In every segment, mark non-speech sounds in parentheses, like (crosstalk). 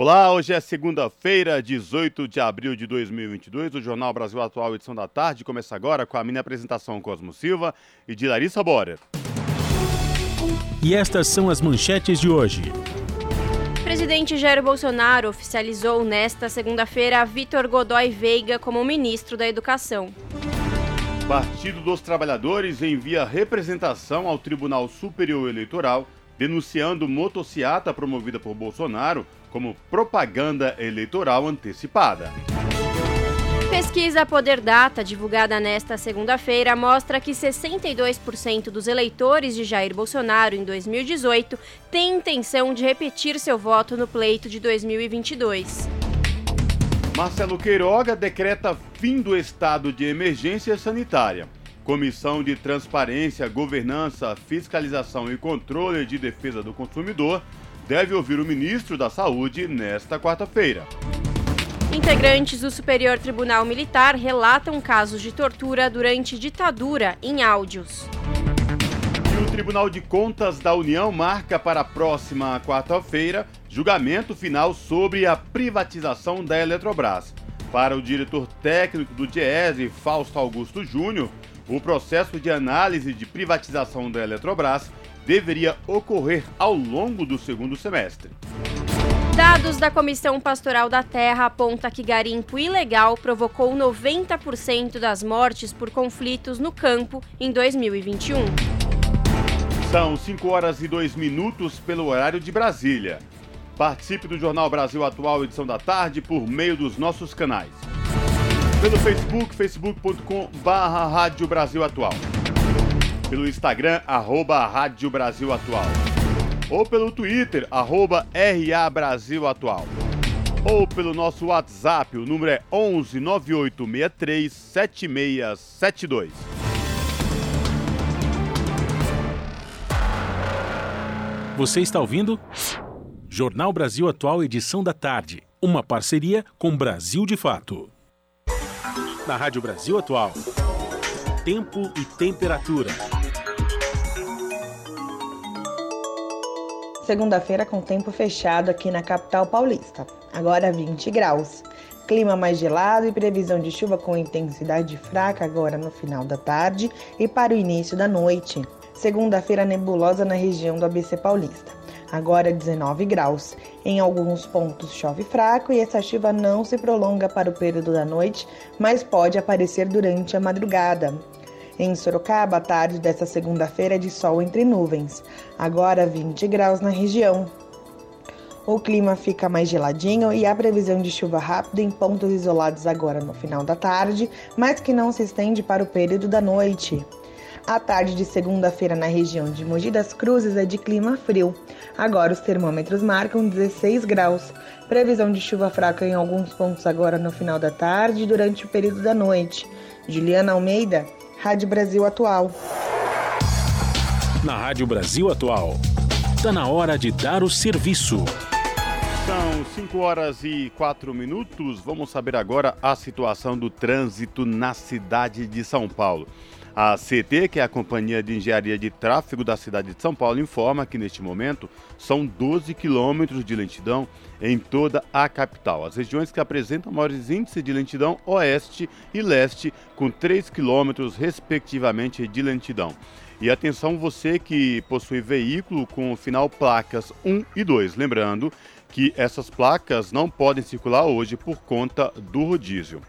Olá, hoje é segunda-feira, 18 de abril de 2022. O Jornal Brasil Atual, edição da tarde, começa agora com a minha apresentação Cosmo Silva e de Larissa Borer. E estas são as manchetes de hoje. Presidente Jair Bolsonaro oficializou nesta segunda-feira Vitor Godoy Veiga como ministro da Educação. Partido dos Trabalhadores envia representação ao Tribunal Superior Eleitoral denunciando motociata promovida por Bolsonaro como propaganda eleitoral antecipada. Pesquisa Poder Data, divulgada nesta segunda-feira, mostra que 62% dos eleitores de Jair Bolsonaro em 2018 têm intenção de repetir seu voto no pleito de 2022. Marcelo Queiroga decreta fim do estado de emergência sanitária. Comissão de Transparência, Governança, Fiscalização e Controle de Defesa do Consumidor deve ouvir o ministro da Saúde nesta quarta-feira. Integrantes do Superior Tribunal Militar relatam casos de tortura durante ditadura em áudios. E o Tribunal de Contas da União marca para a próxima quarta-feira julgamento final sobre a privatização da Eletrobras. Para o diretor técnico do DIESE, Fausto Augusto Júnior, o processo de análise de privatização da Eletrobras deveria ocorrer ao longo do segundo semestre. Dados da Comissão Pastoral da Terra apontam que garimpo ilegal provocou 90% das mortes por conflitos no campo em 2021. São 5 horas e 2 minutos pelo horário de Brasília. Participe do Jornal Brasil Atual, edição da tarde, por meio dos nossos canais. Pelo Facebook, facebook.com.br Rádio Brasil Atual pelo Instagram, arroba Rádio Brasil Atual. Ou pelo Twitter, arroba RA Brasil Atual. Ou pelo nosso WhatsApp, o número é 11 9863 7672. Você está ouvindo? Jornal Brasil Atual, edição da tarde. Uma parceria com Brasil de Fato. Na Rádio Brasil Atual. Tempo e temperatura. Segunda-feira com tempo fechado aqui na capital paulista. Agora 20 graus. Clima mais gelado e previsão de chuva com intensidade fraca agora no final da tarde e para o início da noite. Segunda-feira nebulosa na região do ABC Paulista. Agora 19 graus. Em alguns pontos chove fraco e essa chuva não se prolonga para o período da noite, mas pode aparecer durante a madrugada. Em Sorocaba, a tarde desta segunda-feira é de sol entre nuvens, agora 20 graus na região. O clima fica mais geladinho e há previsão de chuva rápida em pontos isolados agora no final da tarde, mas que não se estende para o período da noite. A tarde de segunda-feira na região de Mogi das Cruzes é de clima frio. Agora os termômetros marcam 16 graus. Previsão de chuva fraca em alguns pontos agora no final da tarde e durante o período da noite. Juliana Almeida, Rádio Brasil Atual. Na Rádio Brasil Atual, está na hora de dar o serviço. São 5 horas e 4 minutos. Vamos saber agora a situação do trânsito na cidade de São Paulo. A CT, que é a Companhia de Engenharia de Tráfego da cidade de São Paulo, informa que neste momento são 12 quilômetros de lentidão em toda a capital. As regiões que apresentam maiores índices de lentidão, oeste e leste, com 3 quilômetros, respectivamente, de lentidão. E atenção você que possui veículo com final placas 1 e 2. Lembrando que essas placas não podem circular hoje por conta do rodízio.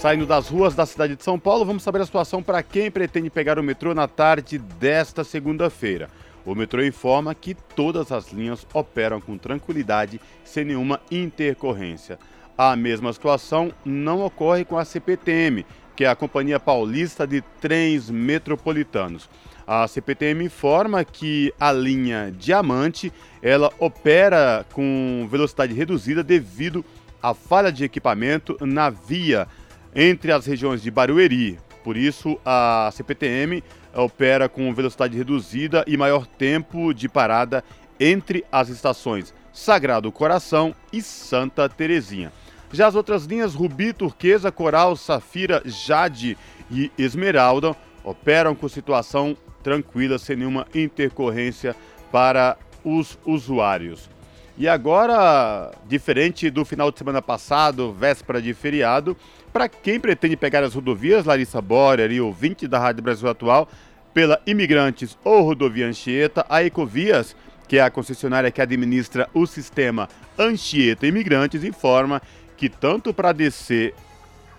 Saindo das ruas da cidade de São Paulo, vamos saber a situação para quem pretende pegar o metrô na tarde desta segunda-feira. O metrô informa que todas as linhas operam com tranquilidade, sem nenhuma intercorrência. A mesma situação não ocorre com a CPTM, que é a Companhia Paulista de Trens Metropolitanos. A CPTM informa que a linha Diamante ela opera com velocidade reduzida devido à falha de equipamento na via entre as regiões de Barueri. Por isso, a CPTM opera com velocidade reduzida e maior tempo de parada entre as estações Sagrado Coração e Santa Terezinha. Já as outras linhas Rubi, Turquesa, Coral, Safira, Jade e Esmeralda operam com situação tranquila, sem nenhuma intercorrência para os usuários. E agora, diferente do final de semana passado, véspera de feriado, para quem pretende pegar as rodovias, Larissa Borer e ouvinte da Rádio Brasil Atual, pela Imigrantes ou Rodovia Anchieta, a Ecovias que é a concessionária que administra o sistema Anchieta Imigrantes, informa que tanto para descer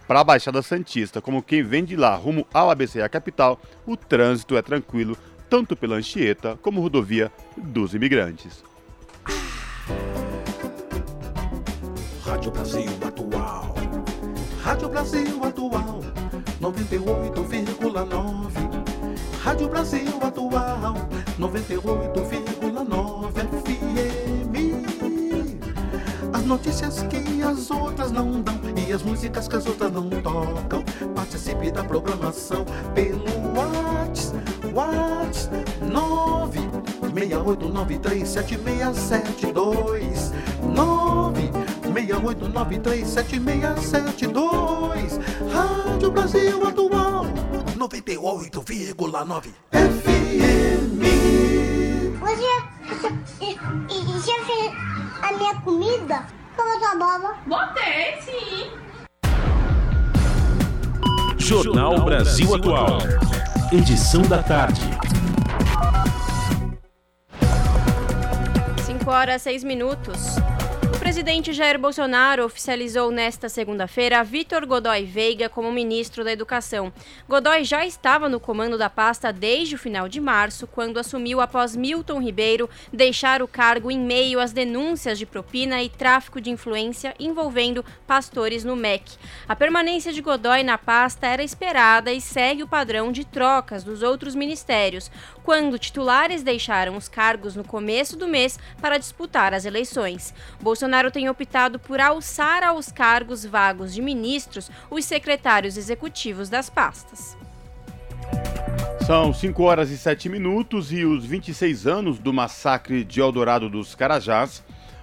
para a Baixada Santista como quem vem de lá rumo ao ABC a capital, o trânsito é tranquilo tanto pela Anchieta como rodovia dos imigrantes. Rádio Brasil. Rádio Brasil Atual 98,9. Rádio Brasil Atual 98,9 FM. As notícias que as outras não dão e as músicas que as outras não tocam. Participe da programação pelo WhatsApp. WhatsApp 968937672 968937672 Rádio Brasil Atual 98,9 FM. Hoje e, e, já fez a minha comida? Como tá boba? Botei, sim. Jornal Brasil Atual. Edição da tarde. 5 horas 6 minutos. O presidente Jair Bolsonaro oficializou nesta segunda-feira Vitor Godoy Veiga como ministro da Educação. Godoy já estava no comando da pasta desde o final de março, quando assumiu após Milton Ribeiro deixar o cargo em meio às denúncias de propina e tráfico de influência envolvendo pastores no MEC. A permanência de Godoy na pasta era esperada e segue o padrão de trocas dos outros ministérios, quando titulares deixaram os cargos no começo do mês para disputar as eleições. Bolsonaro tem optado por alçar aos cargos vagos de ministros os secretários executivos das pastas. São 5 horas e 7 minutos e os 26 anos do massacre de Eldorado dos Carajás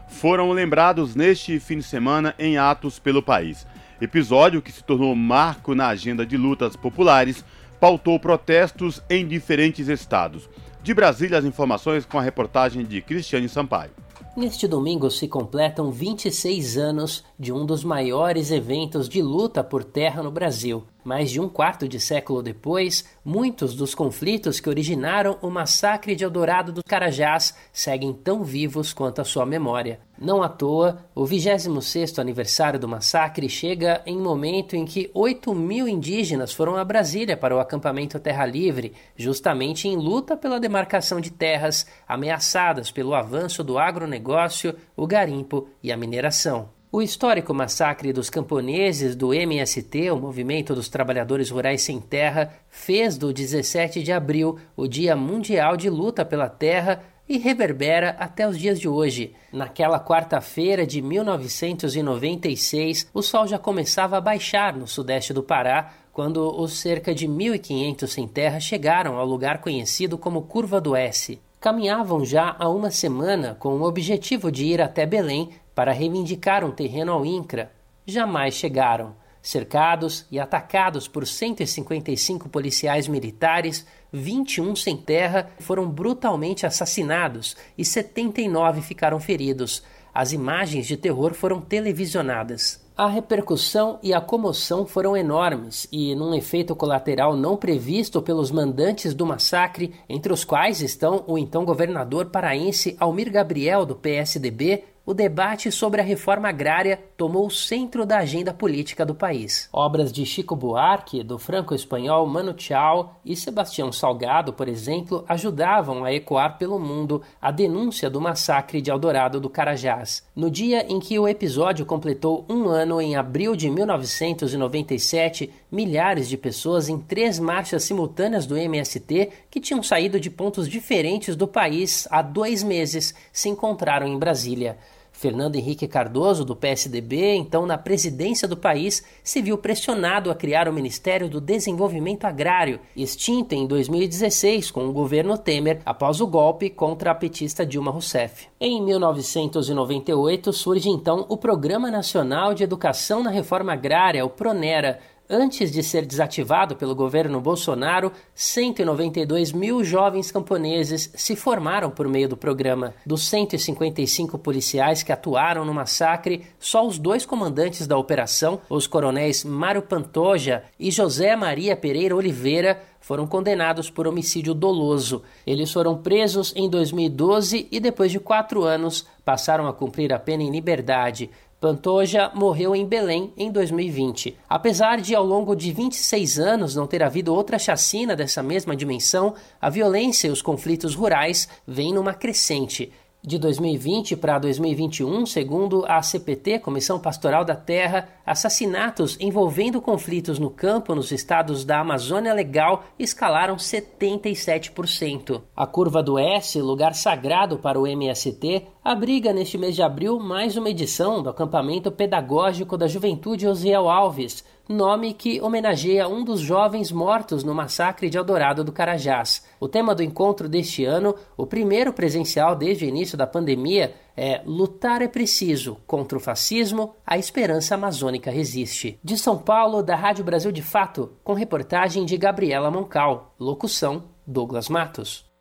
foram lembrados neste fim de semana em atos pelo país. Episódio que se tornou marco na agenda de lutas populares, pautou protestos em diferentes estados. De Brasília, as informações com a reportagem de Cristiane Sampaio. Neste domingo se completam 26 anos de um dos maiores eventos de luta por terra no Brasil. Mais de um quarto de século depois, muitos dos conflitos que originaram o massacre de Eldorado dos Carajás seguem tão vivos quanto a sua memória. Não à toa, o 26º aniversário do massacre chega em momento em que 8 mil indígenas foram a Brasília para o acampamento Terra Livre, justamente em luta pela demarcação de terras ameaçadas pelo avanço do agronegócio, o garimpo e a mineração. O histórico massacre dos camponeses do MST, o Movimento dos Trabalhadores Rurais Sem Terra, fez do 17 de abril o Dia Mundial de Luta pela Terra e reverbera até os dias de hoje. Naquela quarta-feira de 1996, o sol já começava a baixar no sudeste do Pará, quando os cerca de 1.500 sem terra chegaram ao lugar conhecido como Curva do S. Caminhavam já há uma semana com o objetivo de ir até Belém para reivindicar um terreno ao INCRA. Jamais chegaram. Cercados e atacados por 155 policiais militares, 21 sem terra foram brutalmente assassinados e 79 ficaram feridos. As imagens de terror foram televisionadas. A repercussão e a comoção foram enormes e, num efeito colateral não previsto pelos mandantes do massacre, entre os quais estão o então governador paraense Almir Gabriel, do PSDB, o debate sobre a reforma agrária tomou o centro da agenda política do país. Obras de Chico Buarque, do franco-espanhol Mano Chao e Sebastião Salgado, por exemplo, ajudavam a ecoar pelo mundo a denúncia do massacre de Eldorado do Carajás. No dia em que o episódio completou um ano, em abril de 1997, milhares de pessoas em três marchas simultâneas do MST que tinham saído de pontos diferentes do país há dois meses se encontraram em Brasília. Fernando Henrique Cardoso, do PSDB, então na presidência do país, se viu pressionado a criar o Ministério do Desenvolvimento Agrário, extinto em 2016 com o governo Temer após o golpe contra a petista Dilma Rousseff. Em 1998 surge então o Programa Nacional de Educação na Reforma Agrária, o PRONERA, Antes de ser desativado pelo governo Bolsonaro, 192 mil jovens camponeses se formaram por meio do programa. Dos 155 policiais que atuaram no massacre, só os dois comandantes da operação, os coronéis Mário Pantoja e José Maria Pereira Oliveira, foram condenados por homicídio doloso. Eles foram presos em 2012 e, depois de quatro anos, passaram a cumprir a pena em liberdade. Pantoja morreu em Belém em 2020. Apesar de, ao longo de 26 anos, não ter havido outra chacina dessa mesma dimensão, a violência e os conflitos rurais vêm numa crescente. De 2020 para 2021, segundo a CPT, Comissão Pastoral da Terra, assassinatos envolvendo conflitos no campo nos estados da Amazônia Legal escalaram 77%. A curva do S, lugar sagrado para o MST, abriga neste mês de abril mais uma edição do acampamento pedagógico da Juventude Osiel Alves, nome que homenageia um dos jovens mortos no massacre de Eldorado do Carajás. O tema do encontro deste ano, o primeiro presencial desde o início da pandemia, é Lutar é preciso, contra o fascismo, a esperança amazônica resiste. De São Paulo, da Rádio Brasil de Fato, com reportagem de Gabriela Moncal, locução Douglas Matos.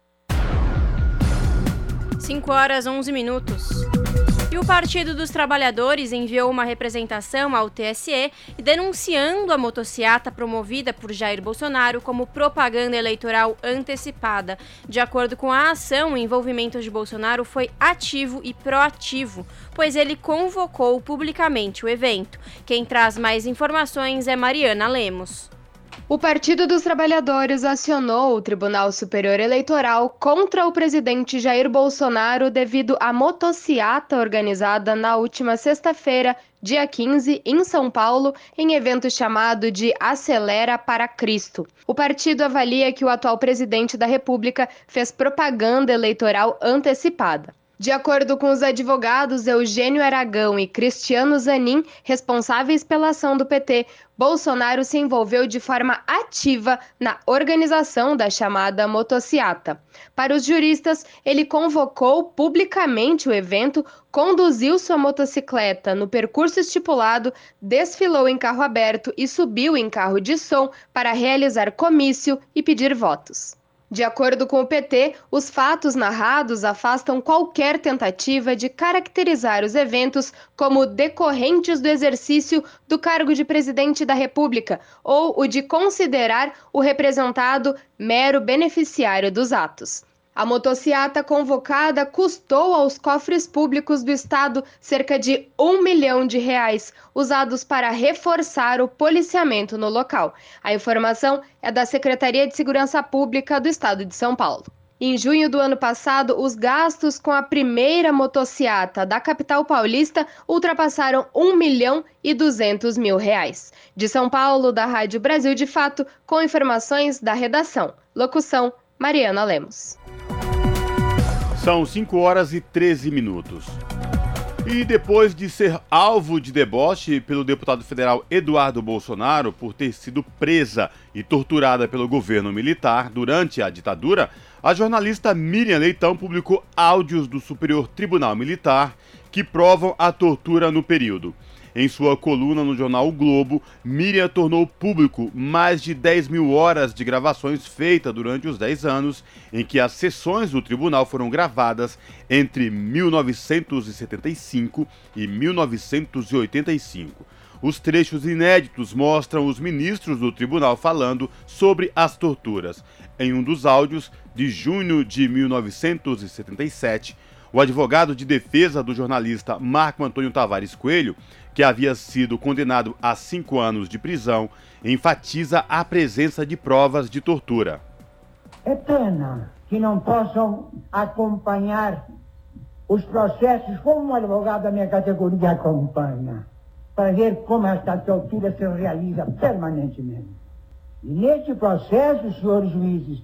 5 horas 11 minutos. E o Partido dos Trabalhadores enviou uma representação ao TSE denunciando a motociata promovida por Jair Bolsonaro como propaganda eleitoral antecipada. De acordo com a ação, o envolvimento de Bolsonaro foi ativo e proativo, pois ele convocou publicamente o evento. Quem traz mais informações é Mariana Lemos. O Partido dos Trabalhadores acionou o Tribunal Superior Eleitoral contra o presidente Jair Bolsonaro devido à motociata organizada na última sexta-feira, dia 15, em São Paulo, em evento chamado de Acelera para Cristo. O partido avalia que o atual presidente da República fez propaganda eleitoral antecipada. De acordo com os advogados Eugênio Aragão e Cristiano Zanin, responsáveis pela ação do PT, Bolsonaro se envolveu de forma ativa na organização da chamada motociata. Para os juristas, ele convocou publicamente o evento, conduziu sua motocicleta no percurso estipulado, desfilou em carro aberto e subiu em carro de som para realizar comício e pedir votos. De acordo com o PT, os fatos narrados afastam qualquer tentativa de caracterizar os eventos como decorrentes do exercício do cargo de presidente da República ou o de considerar o representado mero beneficiário dos atos. A motociata convocada custou aos cofres públicos do estado cerca de um milhão de reais, usados para reforçar o policiamento no local. A informação é da Secretaria de Segurança Pública do estado de São Paulo. Em junho do ano passado, os gastos com a primeira motociata da capital paulista ultrapassaram 1 milhão e 200 mil reais. De São Paulo, da Rádio Brasil de Fato, com informações da redação. Locução: Mariana Lemos. São 5 horas e 13 minutos. E depois de ser alvo de deboche pelo deputado federal Eduardo Bolsonaro por ter sido presa e torturada pelo governo militar durante a ditadura, a jornalista Miriam Leitão publicou áudios do Superior Tribunal Militar que provam a tortura no período. Em sua coluna no jornal o Globo, Miriam tornou público mais de 10 mil horas de gravações feitas durante os 10 anos em que as sessões do tribunal foram gravadas entre 1975 e 1985. Os trechos inéditos mostram os ministros do tribunal falando sobre as torturas. Em um dos áudios, de junho de 1977, o advogado de defesa do jornalista Marco Antônio Tavares Coelho, que havia sido condenado a cinco anos de prisão, enfatiza a presença de provas de tortura. É pena que não possam acompanhar os processos como um advogado da minha categoria acompanha. para ver como esta tortura se realiza permanentemente. E neste processo, senhores juízes,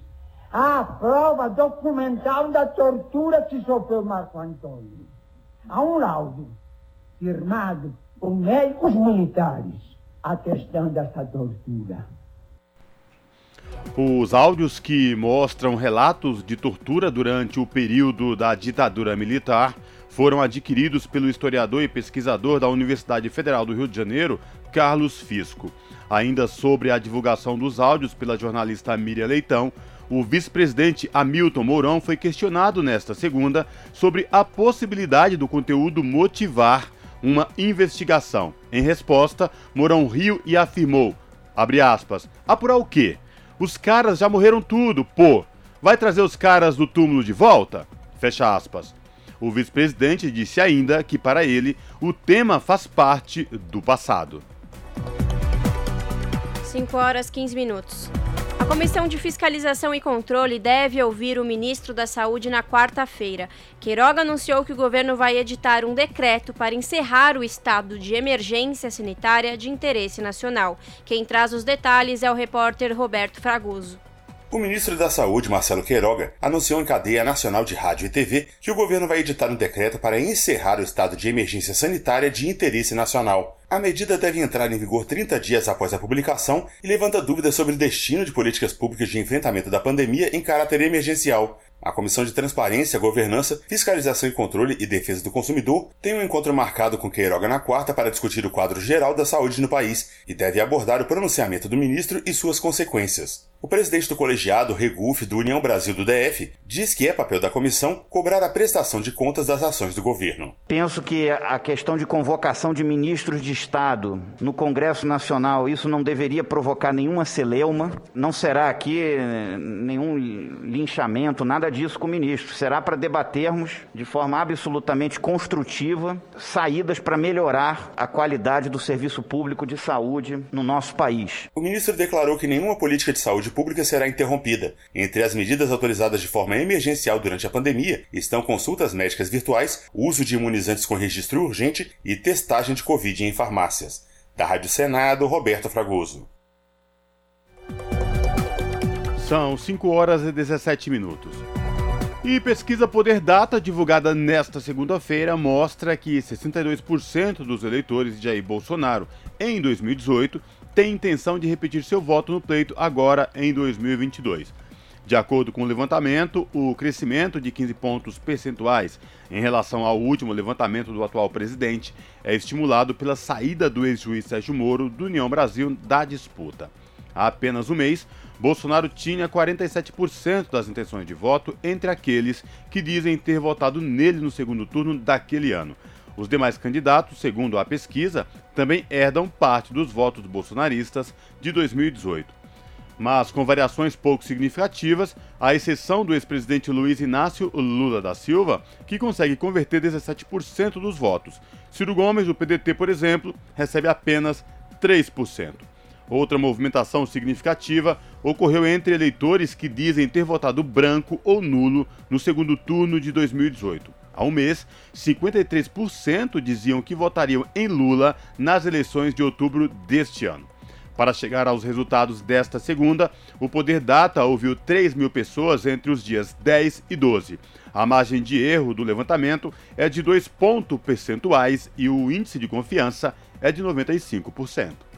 há prova documental da tortura que sofreu Marco Antônio. Há um laudo firmado por médicos militares atestando essa tortura. Os áudios que mostram relatos de tortura durante o período da ditadura militar foram adquiridos pelo historiador e pesquisador da Universidade Federal do Rio de Janeiro, Carlos Fisco. Ainda sobre a divulgação dos áudios pela jornalista Miriam Leitão, o vice-presidente Hamilton Mourão foi questionado nesta segunda sobre a possibilidade do conteúdo motivar uma investigação. Em resposta, Mourão riu e afirmou, abre aspas, apurar o quê? Os caras já morreram tudo, pô. Vai trazer os caras do túmulo de volta? Fecha aspas. O vice-presidente disse ainda que, para ele, o tema faz parte do passado. 5 horas 15 minutos. Comissão de Fiscalização e Controle deve ouvir o ministro da Saúde na quarta-feira. Queiroga anunciou que o governo vai editar um decreto para encerrar o estado de emergência sanitária de interesse nacional. Quem traz os detalhes é o repórter Roberto Fragoso. O ministro da Saúde, Marcelo Queiroga, anunciou em cadeia nacional de rádio e TV que o governo vai editar um decreto para encerrar o estado de emergência sanitária de interesse nacional. A medida deve entrar em vigor 30 dias após a publicação e levanta dúvidas sobre o destino de políticas públicas de enfrentamento da pandemia em caráter emergencial. A Comissão de Transparência, Governança, Fiscalização e Controle e Defesa do Consumidor tem um encontro marcado com Queiroga na quarta para discutir o quadro geral da saúde no país e deve abordar o pronunciamento do ministro e suas consequências. O presidente do colegiado, Reguf, do União Brasil do DF, diz que é papel da comissão cobrar a prestação de contas das ações do governo. Penso que a questão de convocação de ministros de Estado no Congresso Nacional, isso não deveria provocar nenhuma celeuma, não será aqui eh, nenhum linchamento, nada disso com o ministro. Será para debatermos de forma absolutamente construtiva saídas para melhorar a qualidade do serviço público de saúde no nosso país. O ministro declarou que nenhuma política de saúde saúde pública será interrompida. Entre as medidas autorizadas de forma emergencial durante a pandemia estão consultas médicas virtuais, uso de imunizantes com registro urgente e testagem de Covid em farmácias. Da Rádio Senado, Roberto Fragoso. São 5 horas e 17 minutos. E pesquisa Poder Data, divulgada nesta segunda-feira, mostra que 62% dos eleitores de Jair Bolsonaro em 2018 tem intenção de repetir seu voto no pleito agora em 2022. De acordo com o levantamento, o crescimento de 15 pontos percentuais em relação ao último levantamento do atual presidente é estimulado pela saída do ex-juiz Sérgio Moro do União Brasil da disputa. Há apenas um mês, Bolsonaro tinha 47% das intenções de voto entre aqueles que dizem ter votado nele no segundo turno daquele ano. Os demais candidatos, segundo a pesquisa, também herdam parte dos votos bolsonaristas de 2018. Mas com variações pouco significativas, à exceção do ex-presidente Luiz Inácio Lula da Silva, que consegue converter 17% dos votos. Ciro Gomes, do PDT, por exemplo, recebe apenas 3%. Outra movimentação significativa ocorreu entre eleitores que dizem ter votado branco ou nulo no segundo turno de 2018. Há um mês, 53% diziam que votariam em Lula nas eleições de outubro deste ano. Para chegar aos resultados desta segunda, o Poder Data ouviu 3 mil pessoas entre os dias 10 e 12. A margem de erro do levantamento é de 2 pontos percentuais e o índice de confiança é de 95%.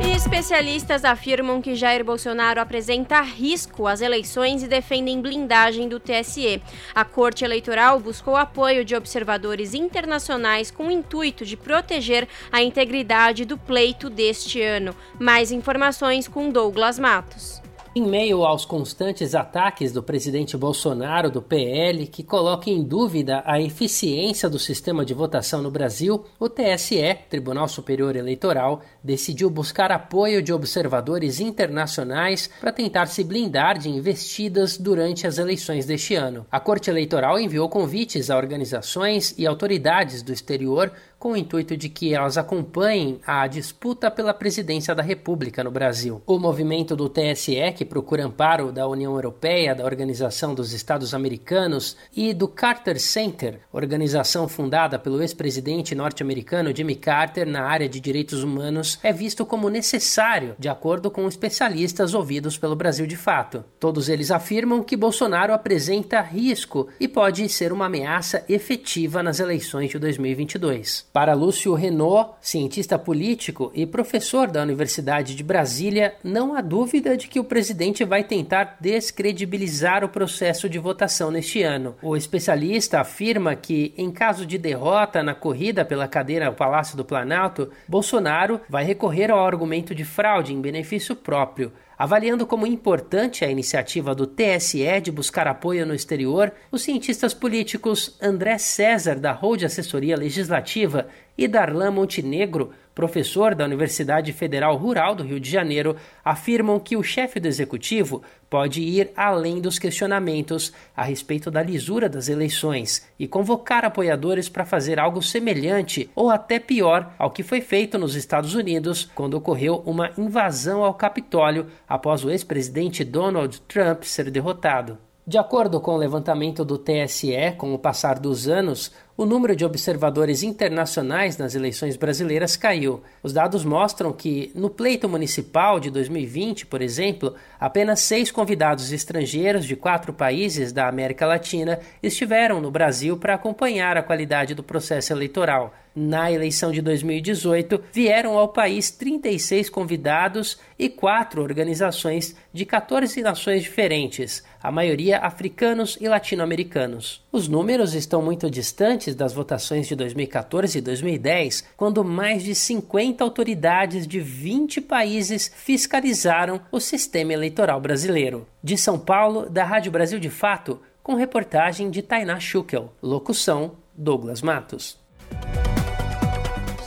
Especialistas afirmam que Jair Bolsonaro apresenta risco às eleições e defendem blindagem do TSE. A Corte Eleitoral buscou apoio de observadores internacionais com o intuito de proteger a integridade do pleito deste ano. Mais informações com Douglas Matos. Em meio aos constantes ataques do presidente Bolsonaro do PL, que coloca em dúvida a eficiência do sistema de votação no Brasil, o TSE, Tribunal Superior Eleitoral, decidiu buscar apoio de observadores internacionais para tentar se blindar de investidas durante as eleições deste ano. A Corte Eleitoral enviou convites a organizações e autoridades do exterior com o intuito de que elas acompanhem a disputa pela presidência da República no Brasil. O movimento do TSE, que procura amparo da União Europeia, da Organização dos Estados Americanos e do Carter Center, organização fundada pelo ex-presidente norte-americano Jimmy Carter na área de direitos humanos, é visto como necessário, de acordo com especialistas ouvidos pelo Brasil de Fato. Todos eles afirmam que Bolsonaro apresenta risco e pode ser uma ameaça efetiva nas eleições de 2022. Para Lúcio Renault, cientista político e professor da Universidade de Brasília, não há dúvida de que o presidente vai tentar descredibilizar o processo de votação neste ano. O especialista afirma que, em caso de derrota na corrida pela cadeira ao Palácio do Planalto, Bolsonaro vai recorrer ao argumento de fraude em benefício próprio. Avaliando como importante a iniciativa do TSE de buscar apoio no exterior, os cientistas políticos André César, da Hold Assessoria Legislativa, e Darlan Montenegro, professor da Universidade Federal Rural do Rio de Janeiro, afirmam que o chefe do executivo pode ir além dos questionamentos a respeito da lisura das eleições e convocar apoiadores para fazer algo semelhante ou até pior ao que foi feito nos Estados Unidos quando ocorreu uma invasão ao Capitólio após o ex-presidente Donald Trump ser derrotado. De acordo com o levantamento do TSE, com o passar dos anos, o número de observadores internacionais nas eleições brasileiras caiu. Os dados mostram que, no pleito municipal de 2020, por exemplo, apenas seis convidados estrangeiros de quatro países da América Latina estiveram no Brasil para acompanhar a qualidade do processo eleitoral. Na eleição de 2018, vieram ao país 36 convidados e quatro organizações de 14 nações diferentes, a maioria africanos e latino-americanos. Os números estão muito distantes das votações de 2014 e 2010, quando mais de 50 autoridades de 20 países fiscalizaram o sistema eleitoral brasileiro. De São Paulo, da Rádio Brasil de Fato, com reportagem de Tainá Schukel. Locução: Douglas Matos.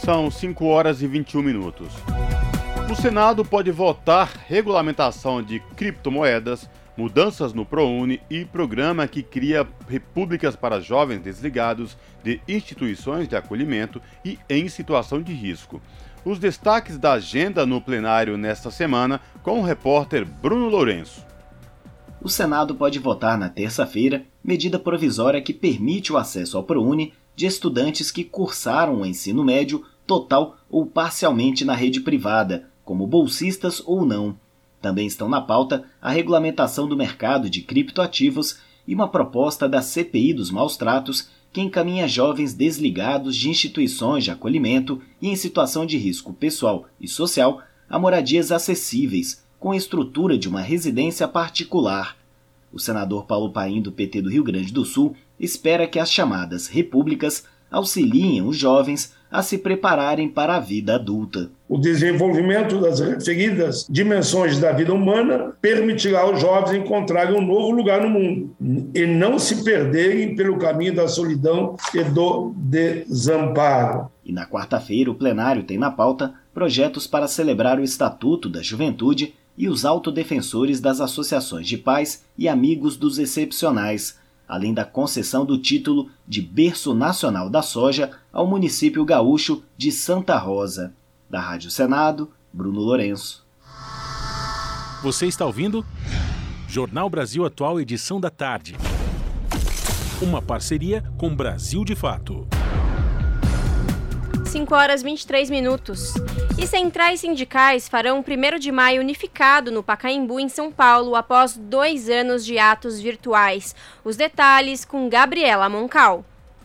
São 5 horas e 21 minutos. O Senado pode votar regulamentação de criptomoedas, mudanças no ProUni e programa que cria repúblicas para jovens desligados de instituições de acolhimento e em situação de risco. Os destaques da agenda no plenário nesta semana com o repórter Bruno Lourenço. O Senado pode votar na terça-feira medida provisória que permite o acesso ao ProUni de estudantes que cursaram o ensino médio total ou parcialmente na rede privada, como bolsistas ou não. Também estão na pauta a regulamentação do mercado de criptoativos e uma proposta da CPI dos maus tratos que encaminha jovens desligados de instituições de acolhimento e em situação de risco pessoal e social a moradias acessíveis, com a estrutura de uma residência particular. O senador Paulo Paim, do PT do Rio Grande do Sul, espera que as chamadas repúblicas auxiliem os jovens a se prepararem para a vida adulta. O desenvolvimento das referidas dimensões da vida humana permitirá aos jovens encontrarem um novo lugar no mundo e não se perderem pelo caminho da solidão e do desamparo. E na quarta-feira, o plenário tem na pauta projetos para celebrar o Estatuto da Juventude e os autodefensores das associações de pais e amigos dos excepcionais além da concessão do título de Berço Nacional da Soja ao município gaúcho de Santa Rosa. Da Rádio Senado, Bruno Lourenço. Você está ouvindo? Jornal Brasil Atual, edição da tarde. Uma parceria com Brasil de Fato. 5 horas 23 minutos. E centrais sindicais farão 1 de maio unificado no Pacaembu, em São Paulo, após dois anos de atos virtuais. Os detalhes com Gabriela Moncal.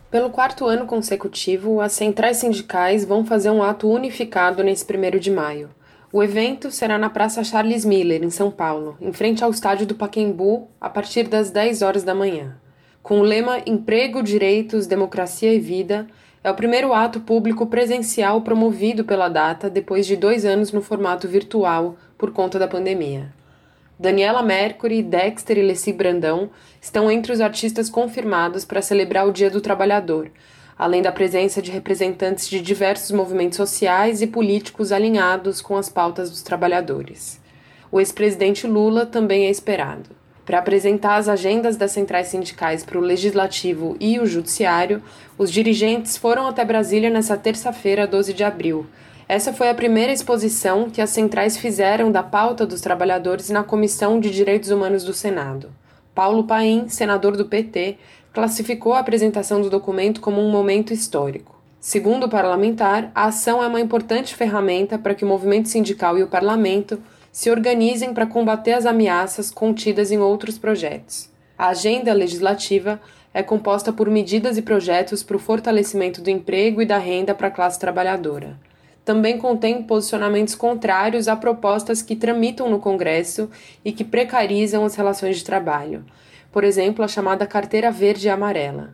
Pelo quarto ano consecutivo, as centrais sindicais vão fazer um ato unificado nesse 1 de maio. O evento será na Praça Charles Miller, em São Paulo, em frente ao estádio do Pacaembu, a partir das 10 horas da manhã. Com o lema Emprego, Direitos, Democracia e Vida, é o primeiro ato público presencial promovido pela data depois de dois anos no formato virtual por conta da pandemia. Daniela Mercury, Dexter e Leci Brandão estão entre os artistas confirmados para celebrar o Dia do Trabalhador, além da presença de representantes de diversos movimentos sociais e políticos alinhados com as pautas dos trabalhadores. O ex-presidente Lula também é esperado. Para apresentar as agendas das centrais sindicais para o Legislativo e o Judiciário, os dirigentes foram até Brasília nesta terça-feira, 12 de abril. Essa foi a primeira exposição que as centrais fizeram da pauta dos trabalhadores na Comissão de Direitos Humanos do Senado. Paulo Paim, senador do PT, classificou a apresentação do documento como um momento histórico. Segundo o parlamentar, a ação é uma importante ferramenta para que o movimento sindical e o parlamento se organizem para combater as ameaças contidas em outros projetos. A agenda legislativa é composta por medidas e projetos para o fortalecimento do emprego e da renda para a classe trabalhadora. Também contém posicionamentos contrários a propostas que tramitam no Congresso e que precarizam as relações de trabalho, por exemplo, a chamada Carteira Verde e Amarela.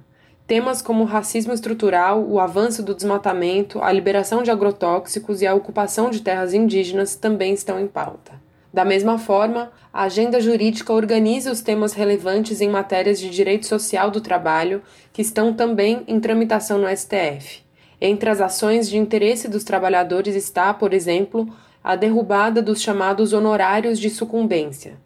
Temas como o racismo estrutural, o avanço do desmatamento, a liberação de agrotóxicos e a ocupação de terras indígenas também estão em pauta. Da mesma forma, a agenda jurídica organiza os temas relevantes em matérias de direito social do trabalho, que estão também em tramitação no STF. Entre as ações de interesse dos trabalhadores está, por exemplo, a derrubada dos chamados honorários de sucumbência.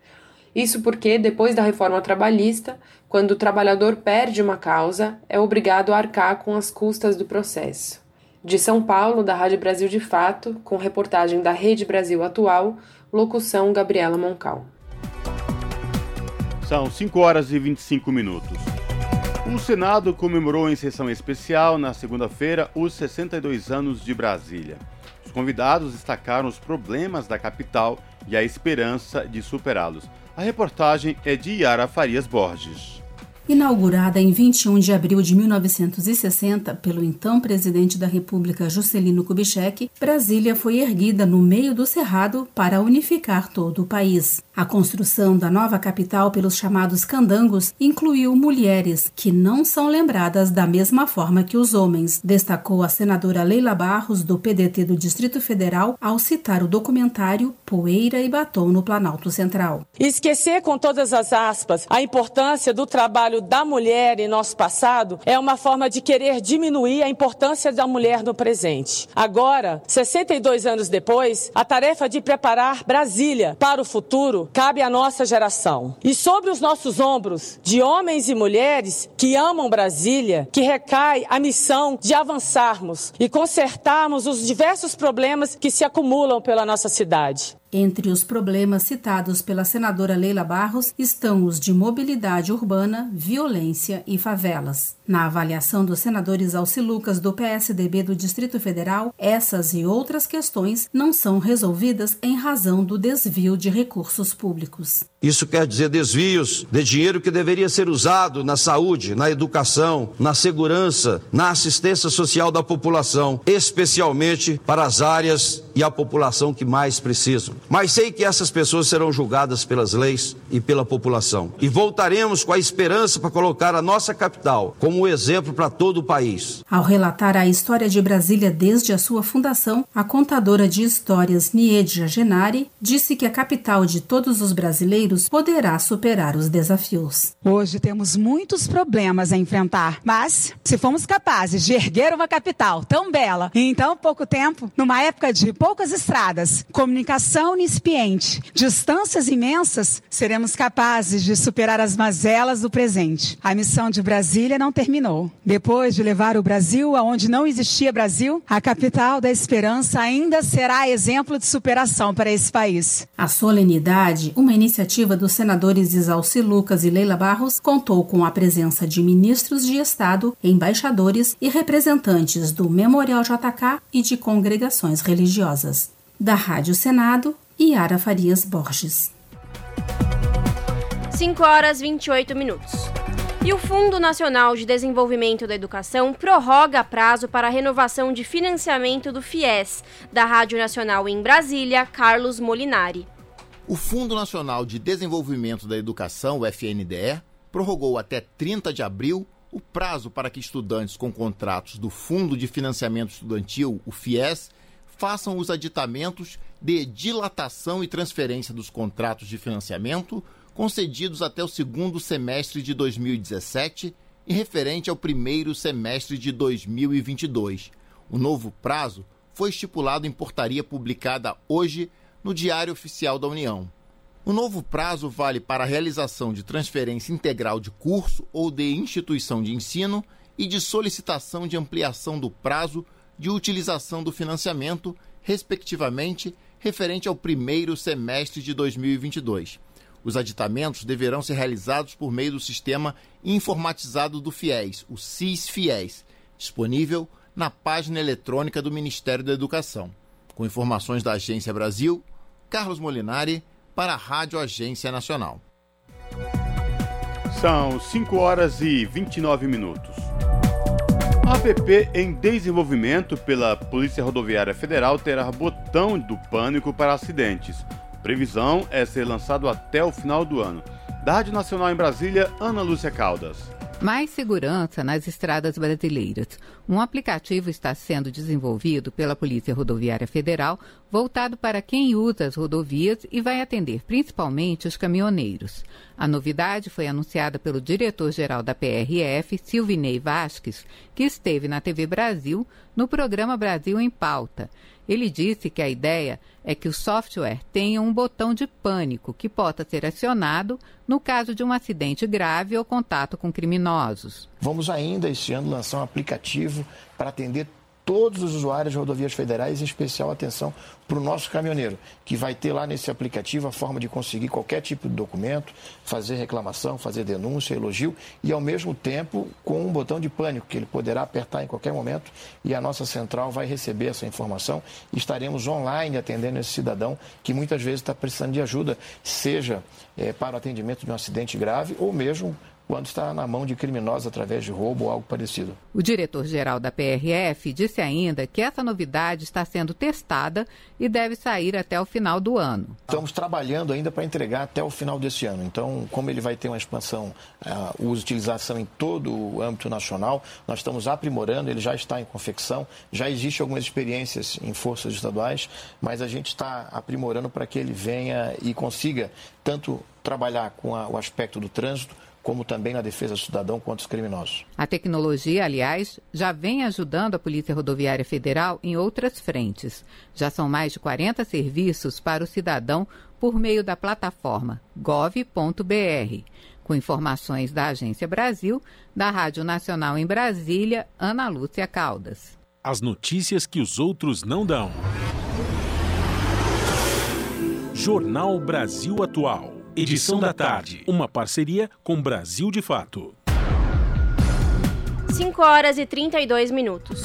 Isso porque, depois da reforma trabalhista, quando o trabalhador perde uma causa, é obrigado a arcar com as custas do processo. De São Paulo, da Rádio Brasil de Fato, com reportagem da Rede Brasil Atual, locução Gabriela Moncal. São 5 horas e 25 minutos. O Senado comemorou em sessão especial, na segunda-feira, os 62 anos de Brasília. Os convidados destacaram os problemas da capital e a esperança de superá-los. A reportagem é de Yara Farias Borges. Inaugurada em 21 de abril de 1960 pelo então presidente da República Juscelino Kubitschek, Brasília foi erguida no meio do cerrado para unificar todo o país. A construção da nova capital pelos chamados candangos incluiu mulheres que não são lembradas da mesma forma que os homens, destacou a senadora Leila Barros do PDT do Distrito Federal ao citar o documentário Poeira e Batom no Planalto Central. Esquecer com todas as aspas a importância do trabalho da mulher em nosso passado é uma forma de querer diminuir a importância da mulher no presente. Agora, 62 anos depois, a tarefa de preparar Brasília para o futuro cabe à nossa geração. E sobre os nossos ombros, de homens e mulheres que amam Brasília, que recai a missão de avançarmos e consertarmos os diversos problemas que se acumulam pela nossa cidade. Entre os problemas citados pela senadora Leila Barros estão os de mobilidade urbana, violência e favelas. Na avaliação dos senadores Alci Lucas do PSDB do Distrito Federal, essas e outras questões não são resolvidas em razão do desvio de recursos públicos. Isso quer dizer desvios de dinheiro que deveria ser usado na saúde, na educação, na segurança, na assistência social da população, especialmente para as áreas e a população que mais precisam. Mas sei que essas pessoas serão julgadas pelas leis e pela população. E voltaremos com a esperança para colocar a nossa capital como um exemplo para todo o país. Ao relatar a história de Brasília desde a sua fundação, a contadora de histórias Niedja Genari disse que a capital de todos os brasileiros poderá superar os desafios. Hoje temos muitos problemas a enfrentar, mas se fomos capazes de erguer uma capital tão bela em tão pouco tempo, numa época de poucas estradas, comunicação incipiente, distâncias imensas, seremos capazes de superar as mazelas do presente. A missão de Brasília não terminou. Depois de levar o Brasil aonde não existia Brasil, a capital da esperança ainda será exemplo de superação para esse país. A solenidade, uma iniciativa dos senadores Isalci Lucas e Leila Barros, contou com a presença de ministros de Estado, embaixadores e representantes do Memorial JK e de congregações religiosas. Da Rádio Senado, Yara Farias Borges. 5 horas 28 minutos. E o Fundo Nacional de Desenvolvimento da Educação prorroga prazo para a renovação de financiamento do FIES, da Rádio Nacional em Brasília, Carlos Molinari. O Fundo Nacional de Desenvolvimento da Educação, o FNDE, prorrogou até 30 de abril o prazo para que estudantes com contratos do Fundo de Financiamento Estudantil, o FIES, façam os aditamentos de dilatação e transferência dos contratos de financiamento concedidos até o segundo semestre de 2017 e referente ao primeiro semestre de 2022. O novo prazo foi estipulado em portaria publicada hoje no Diário Oficial da União. O novo prazo vale para a realização de transferência integral de curso ou de instituição de ensino e de solicitação de ampliação do prazo de utilização do financiamento, respectivamente, referente ao primeiro semestre de 2022. Os aditamentos deverão ser realizados por meio do sistema informatizado do FIES, o CIS-FIES, disponível na página eletrônica do Ministério da Educação. Com informações da Agência Brasil, Carlos Molinari para a Rádio Agência Nacional. São 5 horas e 29 minutos. APP em desenvolvimento pela Polícia Rodoviária Federal terá botão do pânico para acidentes. Previsão é ser lançado até o final do ano. Da Rádio Nacional em Brasília, Ana Lúcia Caldas. Mais segurança nas estradas brasileiras. Um aplicativo está sendo desenvolvido pela Polícia Rodoviária Federal, voltado para quem usa as rodovias e vai atender principalmente os caminhoneiros. A novidade foi anunciada pelo diretor-geral da PRF, Silvinei Vasques, que esteve na TV Brasil no programa Brasil em Pauta. Ele disse que a ideia é que o software tenha um botão de pânico que possa ser acionado no caso de um acidente grave ou contato com criminosos. Vamos ainda este ano lançar um aplicativo para atender todos os usuários de rodovias federais, em especial atenção para o nosso caminhoneiro, que vai ter lá nesse aplicativo a forma de conseguir qualquer tipo de documento, fazer reclamação, fazer denúncia, elogio e, ao mesmo tempo, com um botão de pânico que ele poderá apertar em qualquer momento e a nossa central vai receber essa informação estaremos online atendendo esse cidadão que muitas vezes está precisando de ajuda, seja é, para o atendimento de um acidente grave ou mesmo quando está na mão de criminosos através de roubo ou algo parecido. O diretor-geral da PRF disse ainda que essa novidade está sendo testada e deve sair até o final do ano. Estamos trabalhando ainda para entregar até o final desse ano. Então, como ele vai ter uma expansão, uh, uso utilização em todo o âmbito nacional, nós estamos aprimorando, ele já está em confecção, já existe algumas experiências em forças estaduais, mas a gente está aprimorando para que ele venha e consiga tanto trabalhar com a, o aspecto do trânsito, como também na defesa do cidadão contra os criminosos. A tecnologia, aliás, já vem ajudando a Polícia Rodoviária Federal em outras frentes. Já são mais de 40 serviços para o cidadão por meio da plataforma gov.br. Com informações da Agência Brasil, da Rádio Nacional em Brasília, Ana Lúcia Caldas. As notícias que os outros não dão. Jornal Brasil Atual. Edição da tarde. Uma parceria com Brasil de Fato. 5 horas e 32 minutos.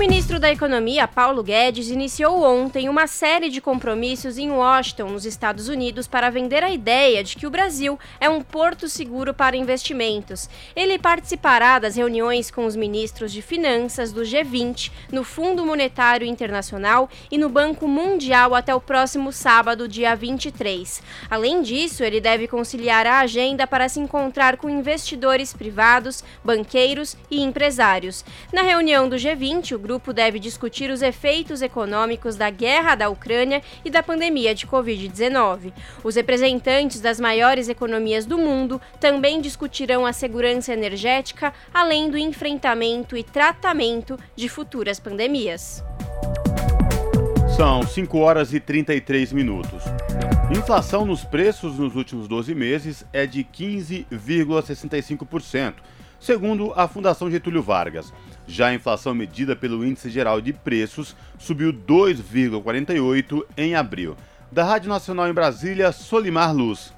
Ministro da Economia, Paulo Guedes, iniciou ontem uma série de compromissos em Washington, nos Estados Unidos, para vender a ideia de que o Brasil é um porto seguro para investimentos. Ele participará das reuniões com os ministros de Finanças do G20, no Fundo Monetário Internacional e no Banco Mundial até o próximo sábado, dia 23. Além disso, ele deve conciliar a agenda para se encontrar com investidores privados, banqueiros e empresários. Na reunião do G20, o grupo deve discutir os efeitos econômicos da guerra da Ucrânia e da pandemia de Covid-19. Os representantes das maiores economias do mundo também discutirão a segurança energética, além do enfrentamento e tratamento de futuras pandemias. São 5 horas e 33 minutos. Inflação nos preços nos últimos 12 meses é de 15,65%, segundo a Fundação Getúlio Vargas. Já a inflação medida pelo Índice Geral de Preços subiu 2,48 em abril. Da Rádio Nacional em Brasília, Solimar Luz.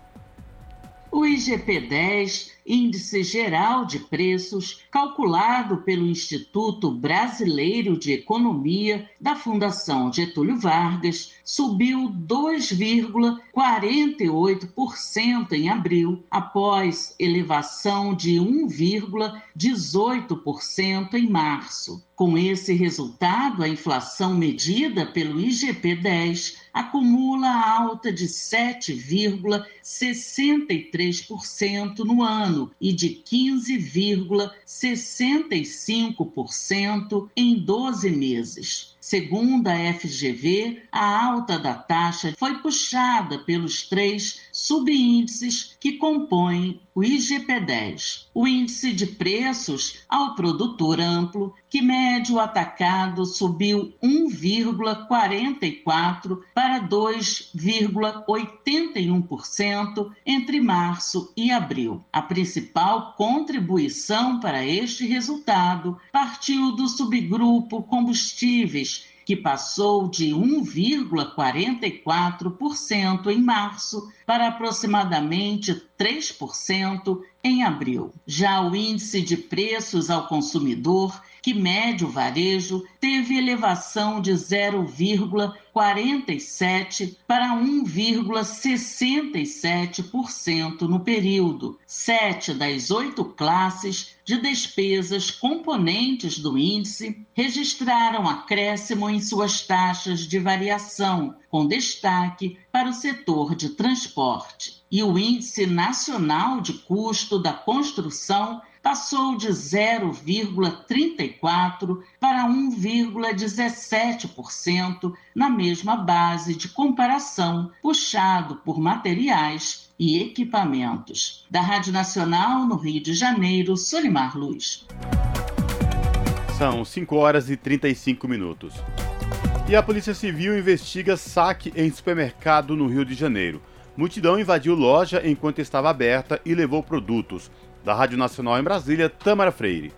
O IGP-10 Índice Geral de Preços, calculado pelo Instituto Brasileiro de Economia da Fundação Getúlio Vargas, subiu 2,48% em abril, após elevação de 1,18% em março. Com esse resultado, a inflação medida pelo IGP-10 acumula alta de 7,63% no ano e de 15,65% em 12 meses. Segundo a FGV, a alta da taxa foi puxada pelos três subíndices que compõem o IGP-10. O índice de preços ao produtor amplo, que mede o atacado, subiu 1,44% para 2,81% entre março e abril. A principal contribuição para este resultado partiu do subgrupo combustíveis que passou de 1,44% em março para aproximadamente 3% em abril. Já o índice de preços ao consumidor, que mede o varejo, teve elevação de 0,47% para 1,67% no período. Sete das oito classes de despesas componentes do índice registraram acréscimo em suas taxas de variação, com destaque para o setor de transporte. E o Índice Nacional de Custo da Construção passou de 0,34% para 1,17% na mesma base de comparação, puxado por materiais e equipamentos. Da Rádio Nacional, no Rio de Janeiro, Solimar Luz. São 5 horas e 35 minutos. E a Polícia Civil investiga saque em supermercado no Rio de Janeiro. Multidão invadiu loja enquanto estava aberta e levou produtos. Da Rádio Nacional em Brasília, Tâmara Freire.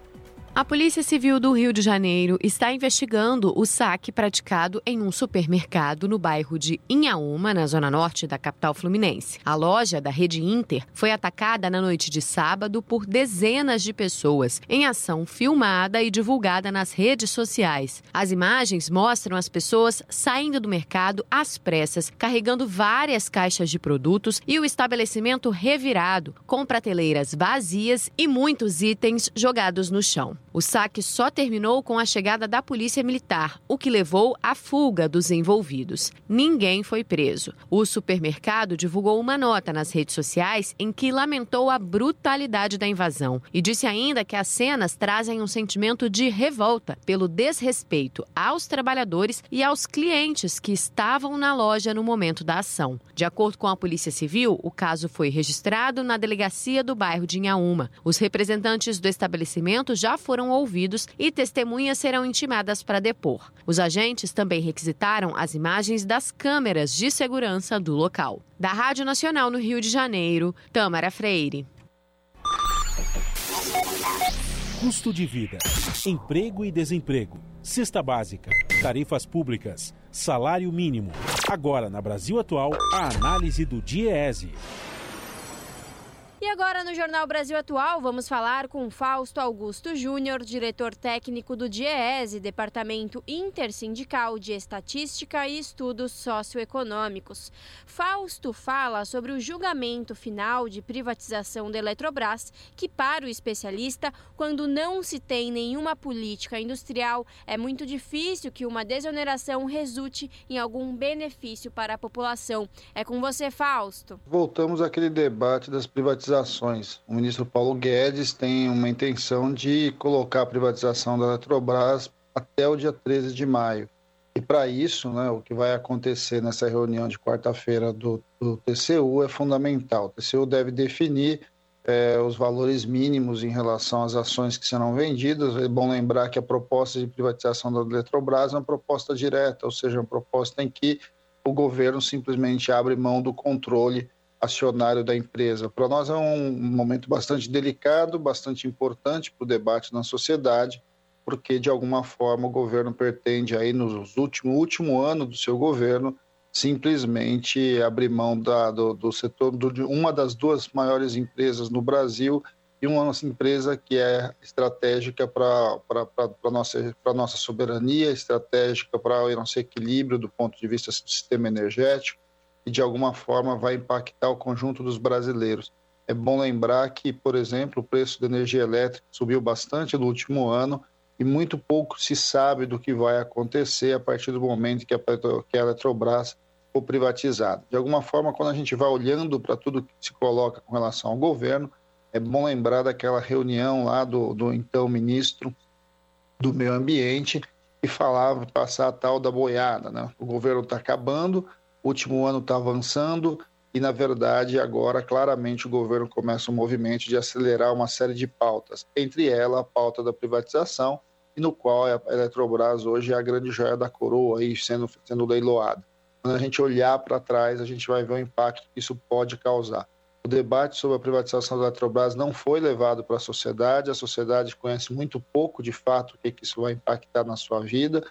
A Polícia Civil do Rio de Janeiro está investigando o saque praticado em um supermercado no bairro de Inhaúma, na zona norte da capital fluminense. A loja da Rede Inter foi atacada na noite de sábado por dezenas de pessoas, em ação filmada e divulgada nas redes sociais. As imagens mostram as pessoas saindo do mercado às pressas, carregando várias caixas de produtos e o estabelecimento revirado, com prateleiras vazias e muitos itens jogados no chão. O saque só terminou com a chegada da Polícia Militar, o que levou à fuga dos envolvidos. Ninguém foi preso. O supermercado divulgou uma nota nas redes sociais em que lamentou a brutalidade da invasão e disse ainda que as cenas trazem um sentimento de revolta pelo desrespeito aos trabalhadores e aos clientes que estavam na loja no momento da ação. De acordo com a Polícia Civil, o caso foi registrado na delegacia do bairro de Inhaúma. Os representantes do estabelecimento já foram ouvidos e testemunhas serão intimadas para depor. Os agentes também requisitaram as imagens das câmeras de segurança do local. Da Rádio Nacional no Rio de Janeiro, Tâmara Freire. Custo de vida, emprego e desemprego, cesta básica, tarifas públicas, salário mínimo. Agora, na Brasil Atual, a análise do DIEESE. E agora no Jornal Brasil Atual vamos falar com Fausto Augusto Júnior, diretor técnico do DIEESE, Departamento Intersindical de Estatística e Estudos Socioeconômicos. Fausto fala sobre o julgamento final de privatização da Eletrobras, que para o especialista, quando não se tem nenhuma política industrial, é muito difícil que uma desoneração resulte em algum benefício para a população. É com você, Fausto. Voltamos àquele debate das privatizações privatizações. O ministro Paulo Guedes tem uma intenção de colocar a privatização da Eletrobras até o dia 13 de maio. E para isso, né, o que vai acontecer nessa reunião de quarta-feira do, do, TCU é fundamental. O TCU deve definir é, os valores mínimos em relação às ações que serão vendidas. É bom lembrar que a proposta de privatização da Eletrobras é uma proposta direta, ou seja, uma proposta em que o governo simplesmente abre mão do controle acionário da empresa. Para nós é um momento bastante delicado, bastante importante para o debate na sociedade, porque de alguma forma o governo pretende aí nos últimos último ano do seu governo simplesmente abrir mão da, do, do setor de uma das duas maiores empresas no Brasil e uma empresa que é estratégica para a nossa, nossa soberania, estratégica para o nosso equilíbrio do ponto de vista do sistema energético e de alguma forma vai impactar o conjunto dos brasileiros. É bom lembrar que, por exemplo, o preço da energia elétrica subiu bastante no último ano e muito pouco se sabe do que vai acontecer a partir do momento que a, que a Eletrobras for privatizada. De alguma forma, quando a gente vai olhando para tudo que se coloca com relação ao governo, é bom lembrar daquela reunião lá do, do então ministro do Meio Ambiente, e falava passar a tal da boiada. Né? O governo está acabando, último ano está avançando e, na verdade, agora claramente o governo começa um movimento de acelerar uma série de pautas, entre elas a pauta da privatização, e no qual a Eletrobras hoje é a grande joia da coroa, aí, sendo, sendo leiloada. Quando a gente olhar para trás, a gente vai ver o impacto que isso pode causar. O debate sobre a privatização da Eletrobras não foi levado para a sociedade, a sociedade conhece muito pouco de fato o que, que isso vai impactar na sua vida,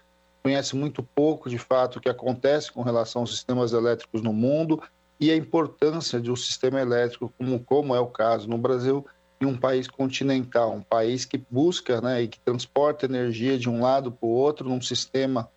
conhece muito pouco de fato o que acontece com relação aos sistemas elétricos no mundo e a importância de um sistema elétrico, como, como é o caso no Brasil, em um país continental, um país que busca né, e que transporta energia de um lado para o outro num sistema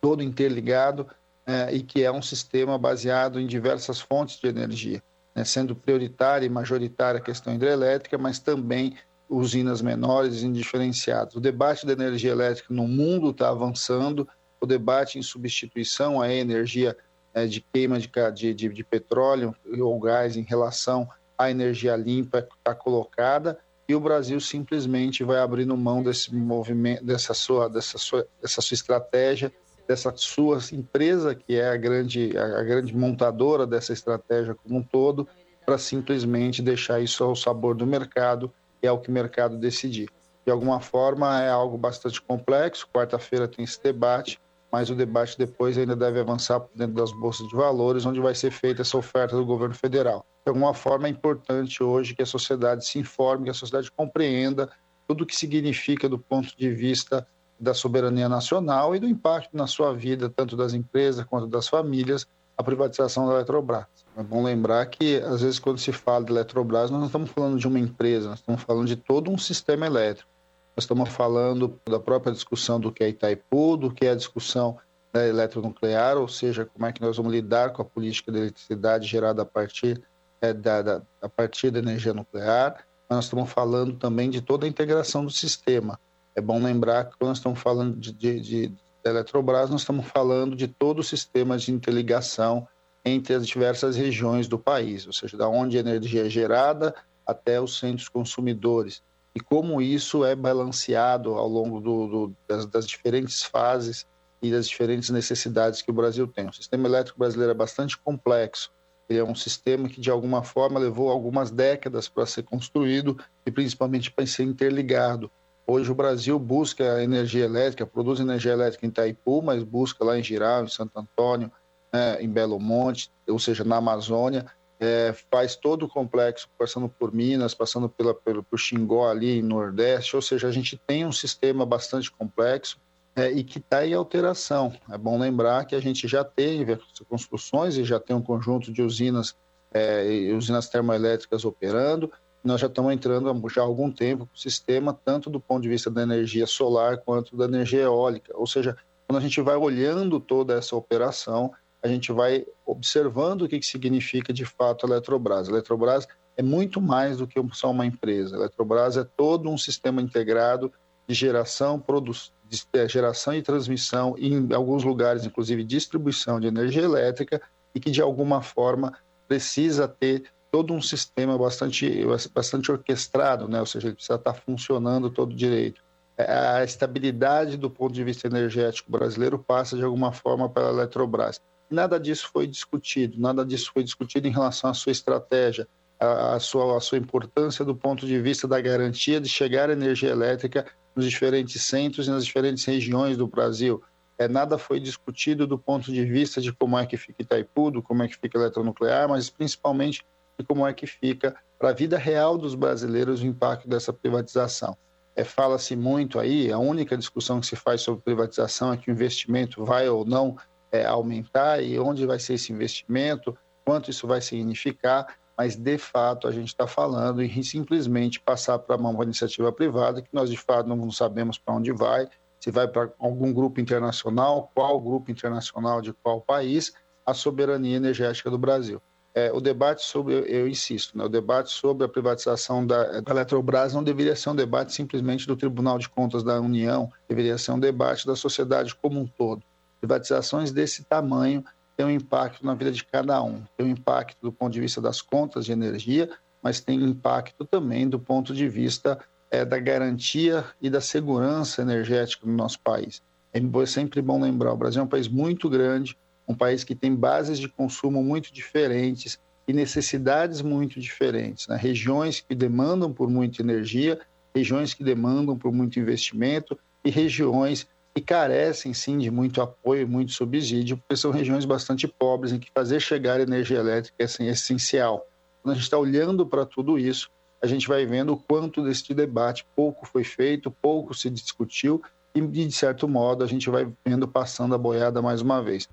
todo interligado é, e que é um sistema baseado em diversas fontes de energia né, sendo prioritária e majoritária a questão hidrelétrica, mas também usinas menores indiferenciadas. O debate da energia elétrica no mundo está avançando, o debate em substituição à energia é, de queima de, de, de, petróleo ou gás em relação à energia limpa está colocada e o Brasil simplesmente vai abrindo mão desse movimento, dessa sua, dessa sua, dessa sua estratégia dessa sua empresa, que é a grande, a grande montadora dessa estratégia como um todo, para simplesmente deixar isso ao sabor do mercado e ao que o mercado decidir. De alguma forma, é algo bastante complexo. Quarta-feira tem esse debate, mas o debate depois ainda deve avançar dentro das bolsas de valores, onde vai ser feita essa oferta do governo federal. De alguma forma, é importante hoje que a sociedade se informe, que a sociedade compreenda tudo o que significa do ponto de vista da soberania nacional e do impacto na sua vida, tanto das empresas quanto das famílias, a privatização da Eletrobras. É bom lembrar que, às vezes, quando se fala de Eletrobras, nós não estamos falando de uma empresa, nós estamos falando de todo um sistema elétrico. Nós estamos falando da própria discussão do que é Itaipu, do que é a discussão da eletronuclear, ou seja, como é que nós vamos lidar com a política de eletricidade gerada a partir, é, da, da, a partir da energia nuclear. Mas nós estamos falando também de toda a integração do sistema é bom lembrar que quando nós estamos falando de, de, de Eletrobras, nós estamos falando de todo o sistema de interligação entre as diversas regiões do país, ou seja, da onde a energia é gerada até os centros consumidores. E como isso é balanceado ao longo do, do, das, das, diferentes fases e das diferentes necessidades que o Brasil tem. O sistema elétrico brasileiro é bastante complexo. Ele é um sistema que, de alguma forma, levou algumas décadas para ser construído e principalmente para ser interligado. Hoje o Brasil busca energia elétrica, produz energia elétrica em Itaipu, mas busca lá em Giral, em Santo Antônio, né, em Belo Monte, ou seja, na Amazônia, é, faz todo o complexo, passando por Minas, passando pela, pelo, por Xingó ali no Nordeste, ou seja, a gente tem um sistema bastante complexo é, e que está em alteração. É bom lembrar que a gente já teve construções e já tem um conjunto de usinas, é, usinas termoelétricas operando, nós já estamos entrando já há algum tempo com o sistema, tanto do ponto de vista da energia solar quanto da energia eólica. Ou seja, quando a gente vai olhando toda essa operação, a gente vai observando o que, que significa de fato a Eletrobras. A Eletrobras é muito mais do que só uma empresa. A Eletrobras é todo um sistema integrado de geração, produ... de é, geração e transmissão, e em alguns lugares, inclusive, distribuição de energia elétrica, e que de alguma forma precisa ter todo um sistema bastante, bastante orquestrado, né? ou seja, ele precisa estar funcionando todo direito. É, a estabilidade do ponto de vista energético brasileiro passa de alguma forma pela Eletrobras. Nada disso foi discutido, nada disso foi discutido em relação à sua estratégia, a, a, sua, a sua importância do ponto de vista da garantia de chegar energia elétrica nos diferentes centros e nas diferentes regiões do Brasil. É, nada foi discutido do ponto de vista de como é que fica Itaipu, do como é que fica eletronuclear, mas principalmente e como é que fica para a vida real dos brasileiros o impacto dessa privatização. É, Fala-se muito aí, a única discussão que se faz sobre privatização é que o investimento vai ou não é, aumentar e onde vai ser esse investimento, quanto isso vai significar, mas de fato a gente está falando em simplesmente passar para uma iniciativa privada que nós de fato não sabemos para onde vai, se vai para algum grupo internacional, qual grupo internacional de qual país, a soberania energética do Brasil é, o debate sobre, eu insisto, né, o debate sobre a privatização da, da Eletrobras não deveria ser um debate simplesmente do Tribunal de Contas da União, deveria ser um debate da sociedade como um todo. Privatizações desse tamanho têm um impacto na vida de cada um, tem um impacto do ponto de vista das contas de energia, mas tem impacto também do ponto de vista é, da garantia e da segurança energética no nosso país. É sempre bom lembrar, o Brasil é um país muito grande, um país que tem bases de consumo muito diferentes e necessidades muito diferentes, né? regiões que demandam por muita energia, regiões que demandam por muito investimento e regiões que carecem sim de muito apoio, muito subsídio, porque são regiões bastante pobres em que fazer chegar energia elétrica é assim, essencial. Quando a gente está olhando para tudo isso, a gente vai vendo o quanto deste debate pouco foi feito, pouco se discutiu e, de certo modo, a gente vai vendo passando a boiada mais uma vez.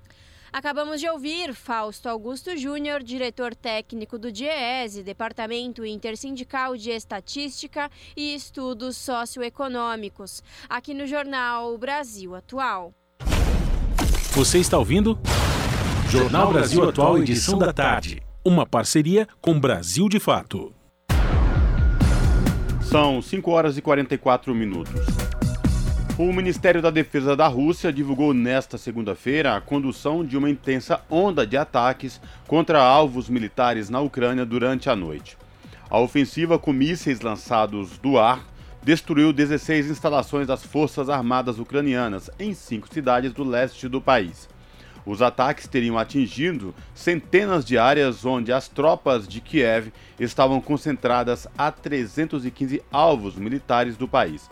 Acabamos de ouvir Fausto Augusto Júnior, diretor técnico do DIEESE, Departamento Intersindical de Estatística e Estudos Socioeconômicos, aqui no jornal Brasil Atual. Você está ouvindo? Jornal Brasil Atual, edição da tarde. Uma parceria com Brasil de Fato. São 5 horas e 44 minutos. O Ministério da Defesa da Rússia divulgou nesta segunda-feira a condução de uma intensa onda de ataques contra alvos militares na Ucrânia durante a noite. A ofensiva com mísseis lançados do ar destruiu 16 instalações das Forças Armadas Ucranianas em cinco cidades do leste do país. Os ataques teriam atingido centenas de áreas onde as tropas de Kiev estavam concentradas a 315 alvos militares do país.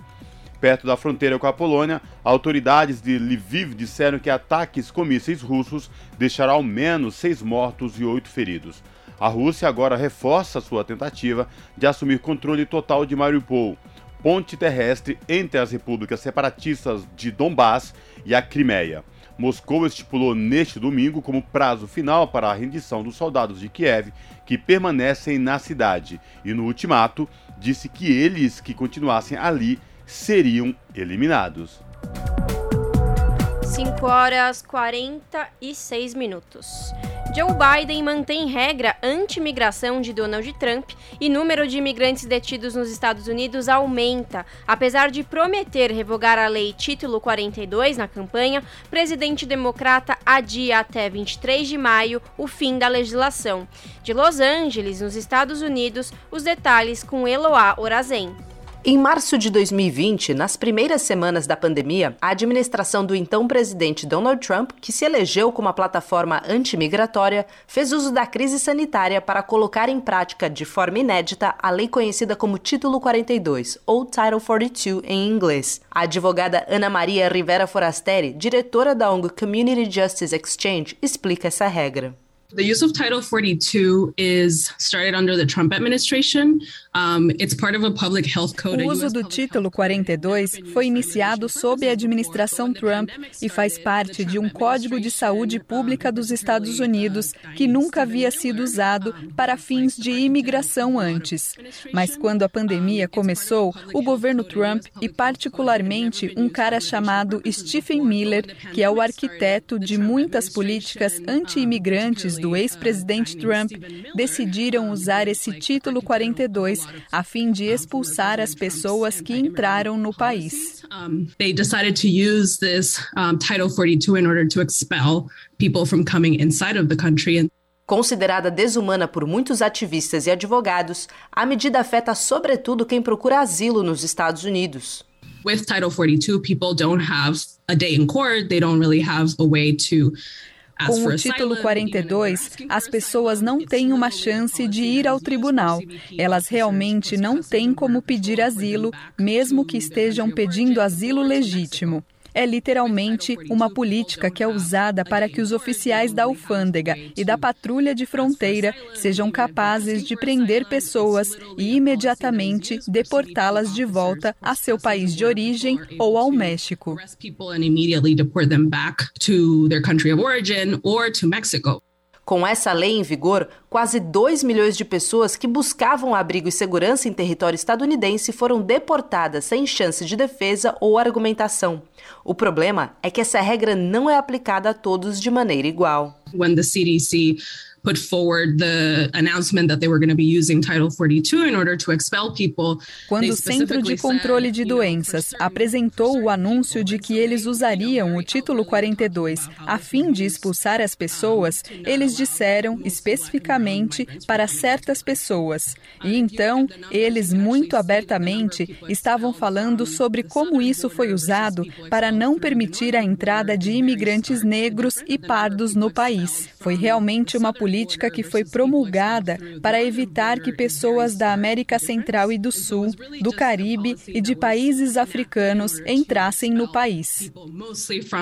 Perto da fronteira com a Polônia, autoridades de Lviv disseram que ataques com mísseis russos deixaram ao menos seis mortos e oito feridos. A Rússia agora reforça sua tentativa de assumir controle total de Mariupol, ponte terrestre entre as repúblicas separatistas de Donbass e a Crimeia. Moscou estipulou neste domingo como prazo final para a rendição dos soldados de Kiev que permanecem na cidade e, no ultimato, disse que eles que continuassem ali seriam eliminados. 5 horas 46 minutos. Joe Biden mantém regra anti-imigração de Donald Trump e número de imigrantes detidos nos Estados Unidos aumenta. Apesar de prometer revogar a lei Título 42 na campanha, presidente democrata adia até 23 de maio o fim da legislação. De Los Angeles, nos Estados Unidos, os detalhes com Eloá Orazen. Em março de 2020, nas primeiras semanas da pandemia, a administração do então presidente Donald Trump, que se elegeu como uma plataforma antimigratória, fez uso da crise sanitária para colocar em prática de forma inédita a lei conhecida como Título 42, ou Title 42 em inglês. A advogada Ana Maria Rivera Forasteri, diretora da ONG Community Justice Exchange, explica essa regra. The use of Title 42 is started under the Trump administration. It's part of a public health code. O uso do título 42 foi iniciado sob a administração Trump e faz parte de um Código de Saúde Pública dos Estados Unidos que nunca havia sido usado para fins de imigração antes. Mas quando a pandemia começou, o governo Trump e particularmente um cara chamado Stephen Miller, que é o arquiteto de muitas políticas anti-imigrantes do ex-presidente Trump decidiram usar esse título 42 a fim de expulsar as pessoas que entraram no país. They decided to use this Title 42 in order to expel people from coming inside of the country. Considerada desumana por muitos ativistas e advogados, a medida afeta sobretudo quem procura asilo nos Estados Unidos. With Title 42, people don't have a day in court, they don't really have a way to com o título 42, as pessoas não têm uma chance de ir ao tribunal. Elas realmente não têm como pedir asilo, mesmo que estejam pedindo asilo legítimo é literalmente uma política que é usada para que os oficiais da alfândega e da patrulha de fronteira sejam capazes de prender pessoas e imediatamente deportá-las de volta a seu país de origem ou ao México. Com essa lei em vigor, quase 2 milhões de pessoas que buscavam abrigo e segurança em território estadunidense foram deportadas sem chance de defesa ou argumentação. O problema é que essa regra não é aplicada a todos de maneira igual. When the CDC put forward the announcement that they were going to be using Title 42 in order to expel people. Quando o Centro de Controle de Doenças apresentou o anúncio de que eles usariam o título 42 a fim de expulsar as pessoas, eles disseram especificamente para certas pessoas. E então, eles muito abertamente estavam falando sobre como isso foi usado para não permitir a entrada de imigrantes negros e pardos no país. Foi realmente uma política que foi promulgada para evitar que pessoas da América Central e do Sul, do Caribe e de países africanos entrassem no país.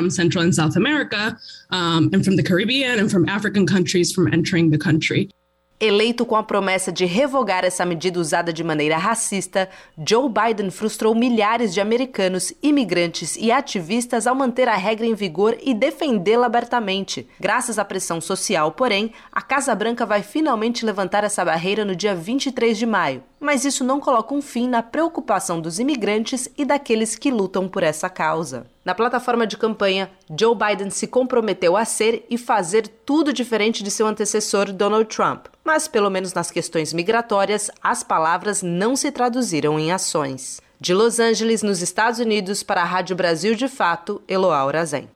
Central and South America, um, and from the Caribbean and from African countries from entering the country. Eleito com a promessa de revogar essa medida usada de maneira racista, Joe Biden frustrou milhares de americanos, imigrantes e ativistas ao manter a regra em vigor e defendê-la abertamente. Graças à pressão social, porém, a Casa Branca vai finalmente levantar essa barreira no dia 23 de maio. Mas isso não coloca um fim na preocupação dos imigrantes e daqueles que lutam por essa causa. Na plataforma de campanha, Joe Biden se comprometeu a ser e fazer tudo diferente de seu antecessor Donald Trump. Mas, pelo menos nas questões migratórias, as palavras não se traduziram em ações. De Los Angeles, nos Estados Unidos, para a Rádio Brasil de Fato, Eloá Urazen.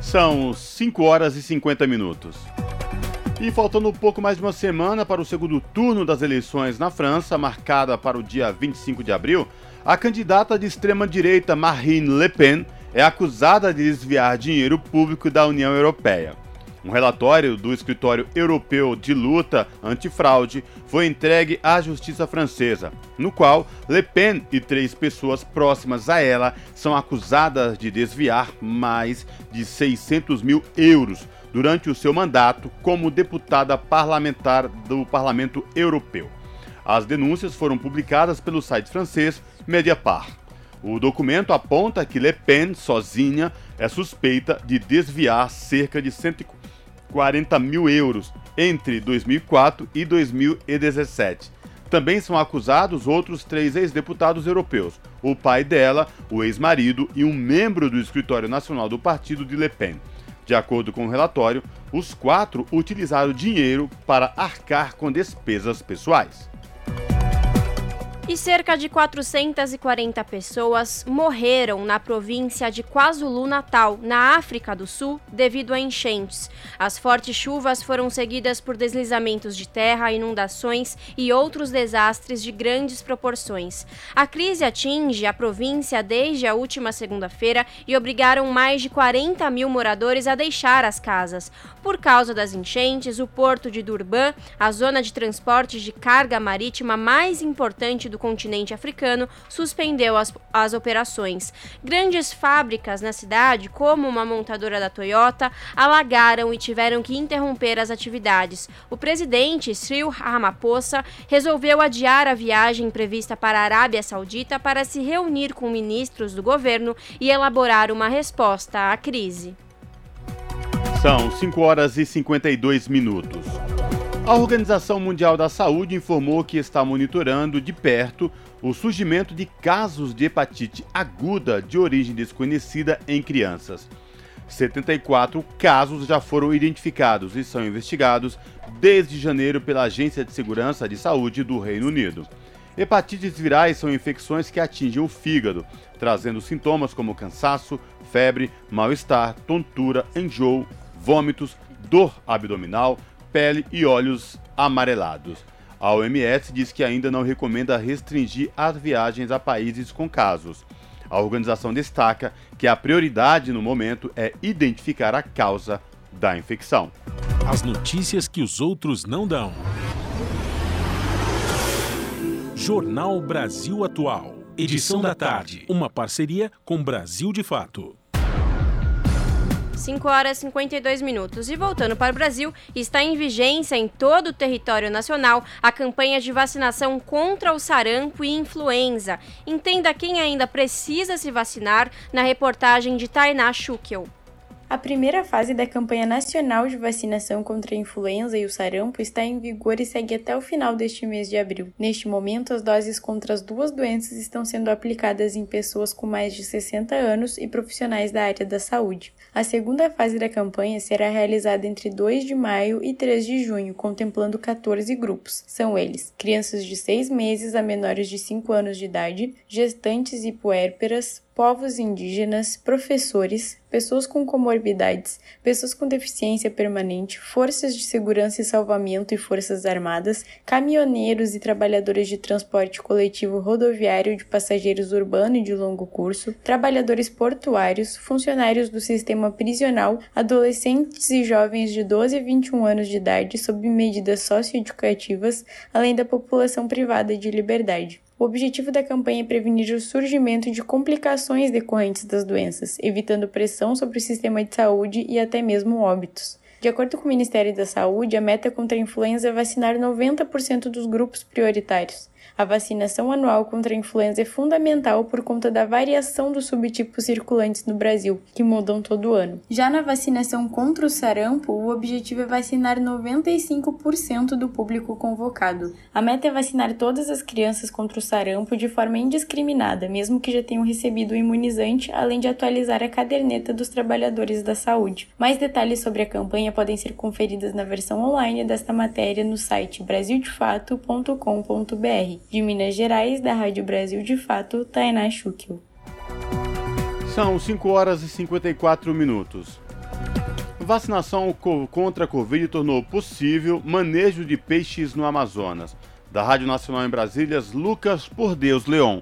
São 5 horas e 50 minutos. E faltando um pouco mais de uma semana para o segundo turno das eleições na França, marcada para o dia 25 de abril, a candidata de extrema-direita Marine Le Pen é acusada de desviar dinheiro público da União Europeia. Um relatório do Escritório Europeu de Luta Antifraude foi entregue à justiça francesa, no qual Le Pen e três pessoas próximas a ela são acusadas de desviar mais de 600 mil euros durante o seu mandato como deputada parlamentar do Parlamento Europeu. As denúncias foram publicadas pelo site francês Mediapart. O documento aponta que Le Pen, sozinha, é suspeita de desviar cerca de 140 mil euros entre 2004 e 2017. Também são acusados outros três ex-deputados europeus: o pai dela, o ex-marido e um membro do escritório nacional do partido de Le Pen. De acordo com o relatório, os quatro utilizaram dinheiro para arcar com despesas pessoais. E cerca de 440 pessoas morreram na província de KwaZulu-Natal, na África do Sul, devido a enchentes. As fortes chuvas foram seguidas por deslizamentos de terra, inundações e outros desastres de grandes proporções. A crise atinge a província desde a última segunda-feira e obrigaram mais de 40 mil moradores a deixar as casas. Por causa das enchentes, o porto de Durban, a zona de transporte de carga marítima mais importante do continente africano, suspendeu as, as operações. Grandes fábricas na cidade, como uma montadora da Toyota, alagaram e tiveram que interromper as atividades. O presidente Cyril Ramaphosa resolveu adiar a viagem prevista para a Arábia Saudita para se reunir com ministros do governo e elaborar uma resposta à crise. São 5 horas e 52 minutos. A Organização Mundial da Saúde informou que está monitorando de perto o surgimento de casos de hepatite aguda de origem desconhecida em crianças. 74 casos já foram identificados e são investigados desde janeiro pela Agência de Segurança de Saúde do Reino Unido. Hepatites virais são infecções que atingem o fígado, trazendo sintomas como cansaço, febre, mal-estar, tontura, enjoo, vômitos, dor abdominal, pele e olhos amarelados. A OMS diz que ainda não recomenda restringir as viagens a países com casos. A organização destaca que a prioridade no momento é identificar a causa da infecção. As notícias que os outros não dão. Jornal Brasil Atual. Edição da tarde. Uma parceria com Brasil de Fato. 5 horas e 52 minutos. E voltando para o Brasil, está em vigência em todo o território nacional a campanha de vacinação contra o sarampo e influenza. Entenda quem ainda precisa se vacinar na reportagem de Tainá Schukel. A primeira fase da campanha nacional de vacinação contra a influenza e o sarampo está em vigor e segue até o final deste mês de abril. Neste momento, as doses contra as duas doenças estão sendo aplicadas em pessoas com mais de 60 anos e profissionais da área da saúde. A segunda fase da campanha será realizada entre 2 de maio e 3 de junho, contemplando 14 grupos. São eles: crianças de 6 meses a menores de 5 anos de idade, gestantes e puérperas, povos indígenas, professores, pessoas com comorbidades, pessoas com deficiência permanente, forças de segurança e salvamento e forças armadas, caminhoneiros e trabalhadores de transporte coletivo rodoviário de passageiros urbano e de longo curso, trabalhadores portuários, funcionários do sistema prisional, adolescentes e jovens de 12 a 21 anos de idade sob medidas socioeducativas, além da população privada de liberdade. O objetivo da campanha é prevenir o surgimento de complicações decorrentes das doenças, evitando pressão sobre o sistema de saúde e até mesmo óbitos. De acordo com o Ministério da Saúde, a meta contra a influenza é vacinar 90% dos grupos prioritários. A vacinação anual contra a influenza é fundamental por conta da variação dos subtipos circulantes no Brasil, que mudam todo ano. Já na vacinação contra o sarampo, o objetivo é vacinar 95% do público convocado. A meta é vacinar todas as crianças contra o sarampo de forma indiscriminada, mesmo que já tenham recebido o imunizante, além de atualizar a caderneta dos trabalhadores da saúde. Mais detalhes sobre a campanha podem ser conferidos na versão online desta matéria no site brasildefato.com.br. De Minas Gerais, da Rádio Brasil de Fato, Tainá Schukel. São 5 horas e 54 minutos. Vacinação contra a Covid tornou possível manejo de peixes no Amazonas. Da Rádio Nacional em Brasília, Lucas Por Deus Leon.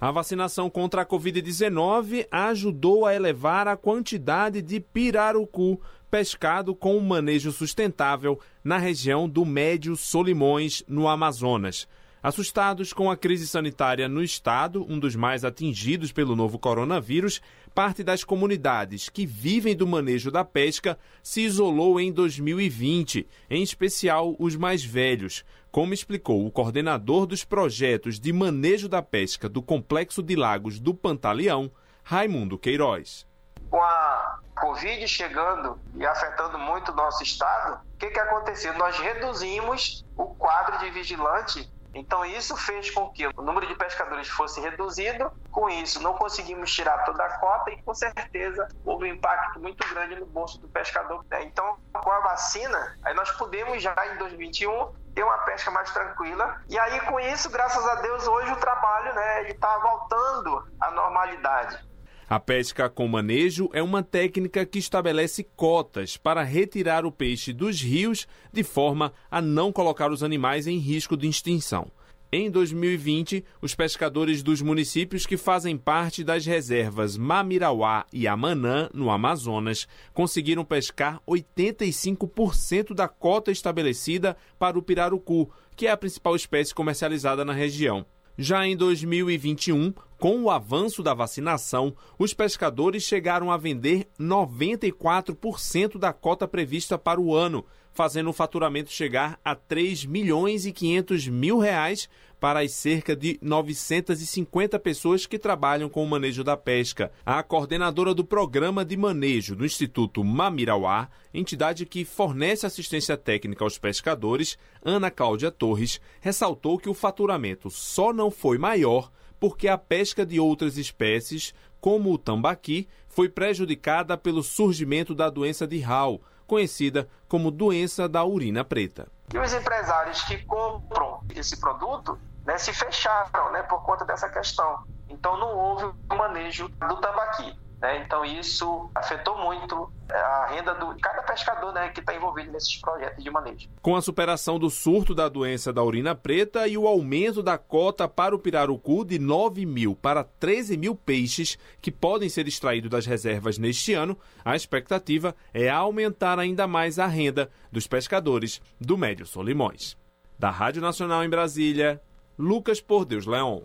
A vacinação contra a Covid-19 ajudou a elevar a quantidade de pirarucu pescado com um manejo sustentável na região do Médio Solimões, no Amazonas. Assustados com a crise sanitária no estado, um dos mais atingidos pelo novo coronavírus, parte das comunidades que vivem do manejo da pesca se isolou em 2020, em especial os mais velhos, como explicou o coordenador dos projetos de manejo da pesca do Complexo de Lagos do Pantaleão, Raimundo Queiroz. Com a Covid chegando e afetando muito o nosso estado, o que, que aconteceu? Nós reduzimos o quadro de vigilante então isso fez com que o número de pescadores fosse reduzido. Com isso, não conseguimos tirar toda a cota e com certeza houve um impacto muito grande no bolso do pescador. Né? Então, com a vacina, aí nós pudemos já em 2021 ter uma pesca mais tranquila. E aí com isso, graças a Deus, hoje o trabalho né, está voltando à normalidade. A pesca com manejo é uma técnica que estabelece cotas para retirar o peixe dos rios de forma a não colocar os animais em risco de extinção. Em 2020, os pescadores dos municípios que fazem parte das reservas Mamirauá e Amanã, no Amazonas, conseguiram pescar 85% da cota estabelecida para o pirarucu, que é a principal espécie comercializada na região. Já em 2021, com o avanço da vacinação, os pescadores chegaram a vender 94% da cota prevista para o ano, fazendo o faturamento chegar a 3 milhões e 500 mil reais para as cerca de 950 pessoas que trabalham com o manejo da pesca. A coordenadora do programa de manejo do Instituto Mamirauá, entidade que fornece assistência técnica aos pescadores, Ana Cláudia Torres, ressaltou que o faturamento só não foi maior porque a pesca de outras espécies, como o tambaqui, foi prejudicada pelo surgimento da doença de Hall, conhecida como doença da urina preta. E os empresários que compram esse produto né, se fecharam né, por conta dessa questão. Então não houve o manejo do tambaqui. Né? Então isso afetou muito é, a renda de cada pescador né, que está envolvido nesses projetos de manejo. Com a superação do surto da doença da urina preta e o aumento da cota para o pirarucu de 9 mil para 13 mil peixes que podem ser extraídos das reservas neste ano, a expectativa é aumentar ainda mais a renda dos pescadores do Médio Solimões. Da Rádio Nacional em Brasília, Lucas Por Deus Leão.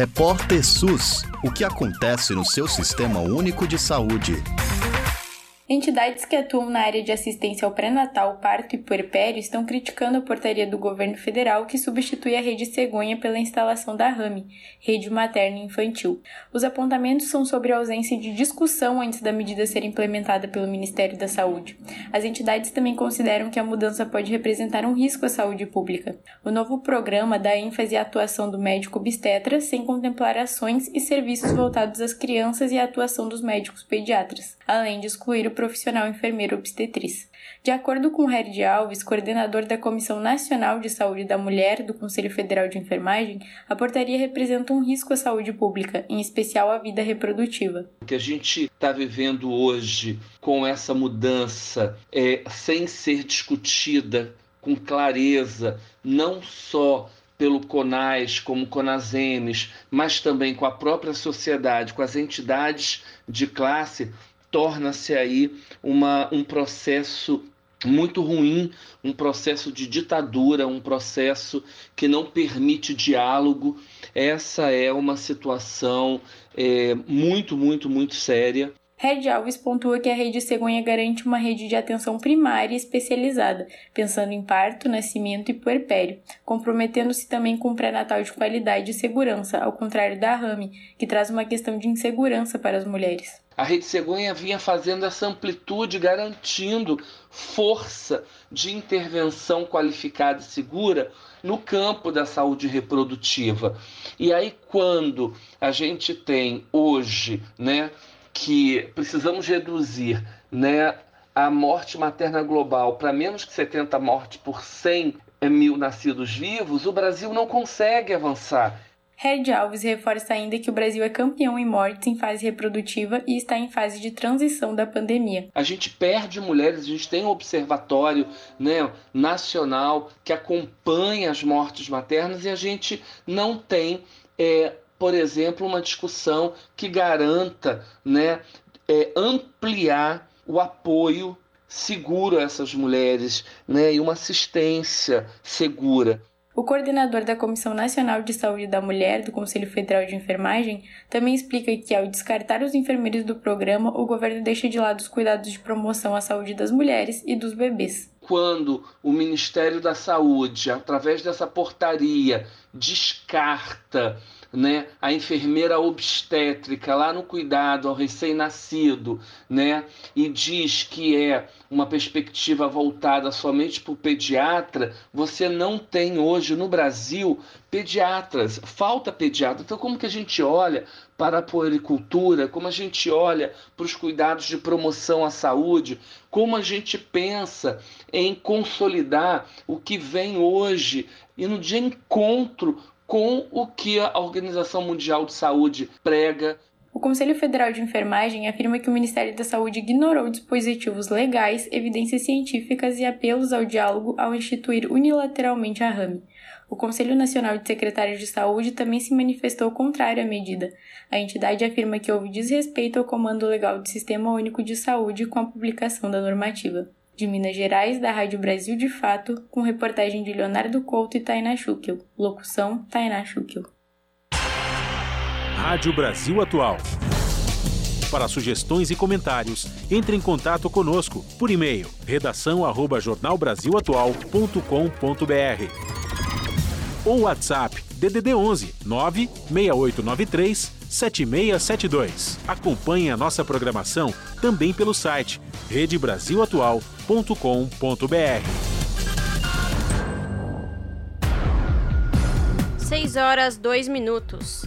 Repórter SUS. O que acontece no seu sistema único de saúde? Entidades que atuam na área de assistência ao pré-natal, parto e puerpério estão criticando a portaria do governo federal que substitui a rede cegonha pela instalação da RAMI, Rede Materna Infantil. Os apontamentos são sobre a ausência de discussão antes da medida ser implementada pelo Ministério da Saúde. As entidades também consideram que a mudança pode representar um risco à saúde pública. O novo programa dá ênfase à atuação do médico obstetra, sem contemplar ações e serviços voltados às crianças e à atuação dos médicos pediatras, além de excluir o profissional enfermeiro obstetriz. De acordo com Herd Alves, coordenador da Comissão Nacional de Saúde da Mulher do Conselho Federal de Enfermagem, a portaria representa um risco à saúde pública, em especial à vida reprodutiva. O que a gente está vivendo hoje com essa mudança é, sem ser discutida com clareza, não só pelo CONAS, como CONASEMES, mas também com a própria sociedade, com as entidades de classe, torna-se aí uma, um processo muito ruim, um processo de ditadura, um processo que não permite diálogo. Essa é uma situação é, muito, muito, muito séria. Red Alves pontua que a rede cegonha garante uma rede de atenção primária especializada, pensando em parto, nascimento e puerpério, comprometendo-se também com um pré-natal de qualidade e segurança, ao contrário da RAMI, que traz uma questão de insegurança para as mulheres. A Rede Cegonha vinha fazendo essa amplitude, garantindo força de intervenção qualificada e segura no campo da saúde reprodutiva. E aí, quando a gente tem hoje, né, que precisamos reduzir, né, a morte materna global para menos que 70 mortes por 100 mil nascidos vivos, o Brasil não consegue avançar. Red Alves reforça ainda que o Brasil é campeão em mortes em fase reprodutiva e está em fase de transição da pandemia. A gente perde mulheres, a gente tem um observatório né, nacional que acompanha as mortes maternas e a gente não tem, é, por exemplo, uma discussão que garanta né, é, ampliar o apoio seguro a essas mulheres né, e uma assistência segura. O coordenador da Comissão Nacional de Saúde da Mulher do Conselho Federal de Enfermagem também explica que, ao descartar os enfermeiros do programa, o governo deixa de lado os cuidados de promoção à saúde das mulheres e dos bebês. Quando o Ministério da Saúde, através dessa portaria, descarta né, a enfermeira obstétrica lá no cuidado ao recém-nascido, né, e diz que é uma perspectiva voltada somente para o pediatra, você não tem hoje no Brasil pediatras, falta pediatra. Então, como que a gente olha para a puericultura, como a gente olha para os cuidados de promoção à saúde, como a gente pensa em consolidar o que vem hoje e no de encontro com o que a Organização Mundial de Saúde prega. O Conselho Federal de Enfermagem afirma que o Ministério da Saúde ignorou dispositivos legais, evidências científicas e apelos ao diálogo ao instituir unilateralmente a RAMI. O Conselho Nacional de Secretários de Saúde também se manifestou contrário à medida. A entidade afirma que houve desrespeito ao comando legal do Sistema Único de Saúde com a publicação da normativa de Minas Gerais, da Rádio Brasil de Fato, com reportagem de Leonardo Couto e Tainá Schukel. Locução: Tainá Schukel. Rádio Brasil Atual. Para sugestões e comentários, entre em contato conosco por e-mail redação@jornalbrasilatual.com.br ou WhatsApp DDD 11 96893 7672. Acompanhe a nossa programação também pelo site redebrasilatual.com.br. 6 horas 2 minutos.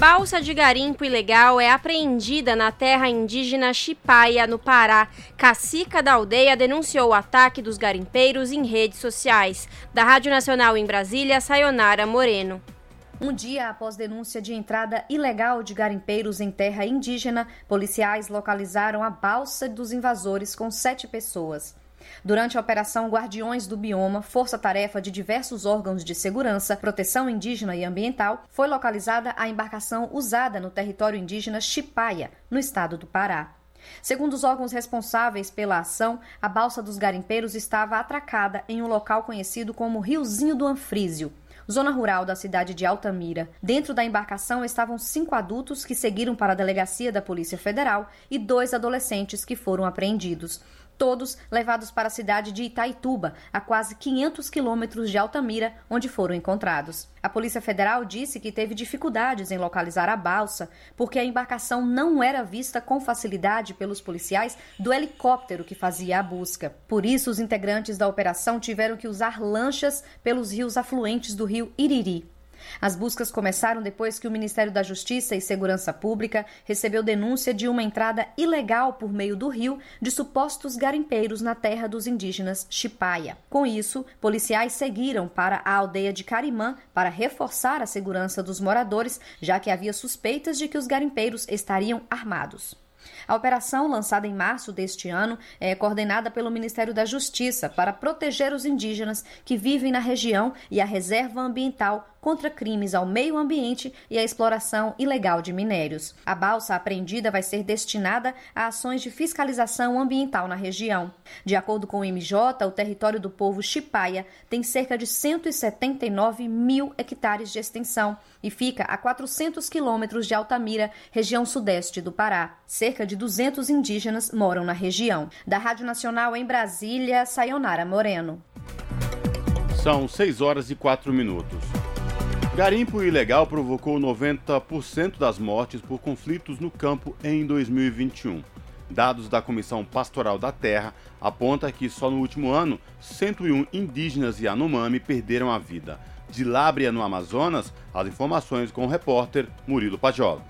Balsa de garimpo ilegal é apreendida na terra indígena Chipaia, no Pará. Cacica da aldeia denunciou o ataque dos garimpeiros em redes sociais. Da Rádio Nacional em Brasília, Sayonara Moreno. Um dia após denúncia de entrada ilegal de garimpeiros em terra indígena, policiais localizaram a balsa dos invasores com sete pessoas. Durante a Operação Guardiões do Bioma, força-tarefa de diversos órgãos de segurança, proteção indígena e ambiental, foi localizada a embarcação usada no território indígena Chipaia, no estado do Pará. Segundo os órgãos responsáveis pela ação, a balsa dos garimpeiros estava atracada em um local conhecido como Riozinho do Anfrísio. Zona rural da cidade de Altamira. Dentro da embarcação estavam cinco adultos que seguiram para a delegacia da Polícia Federal e dois adolescentes que foram apreendidos todos levados para a cidade de Itaituba, a quase 500 quilômetros de Altamira, onde foram encontrados. A Polícia Federal disse que teve dificuldades em localizar a balsa, porque a embarcação não era vista com facilidade pelos policiais do helicóptero que fazia a busca. Por isso, os integrantes da operação tiveram que usar lanchas pelos rios afluentes do rio Iriri. As buscas começaram depois que o Ministério da Justiça e Segurança Pública recebeu denúncia de uma entrada ilegal por meio do rio de supostos garimpeiros na terra dos indígenas Chipaia. Com isso, policiais seguiram para a aldeia de Carimã para reforçar a segurança dos moradores, já que havia suspeitas de que os garimpeiros estariam armados. A operação, lançada em março deste ano, é coordenada pelo Ministério da Justiça para proteger os indígenas que vivem na região e a reserva ambiental contra crimes ao meio ambiente e à exploração ilegal de minérios. A balsa apreendida vai ser destinada a ações de fiscalização ambiental na região. De acordo com o MJ, o território do povo Chipaia tem cerca de 179 mil hectares de extensão e fica a 400 quilômetros de Altamira, região sudeste do Pará. Cerca de 200 indígenas moram na região. Da Rádio Nacional em Brasília, Sayonara Moreno. São 6 horas e 4 minutos. Garimpo ilegal provocou 90% das mortes por conflitos no campo em 2021. Dados da Comissão Pastoral da Terra apontam que só no último ano 101 indígenas e Anomami perderam a vida. De Lábria, no Amazonas, as informações com o repórter Murilo Pajola.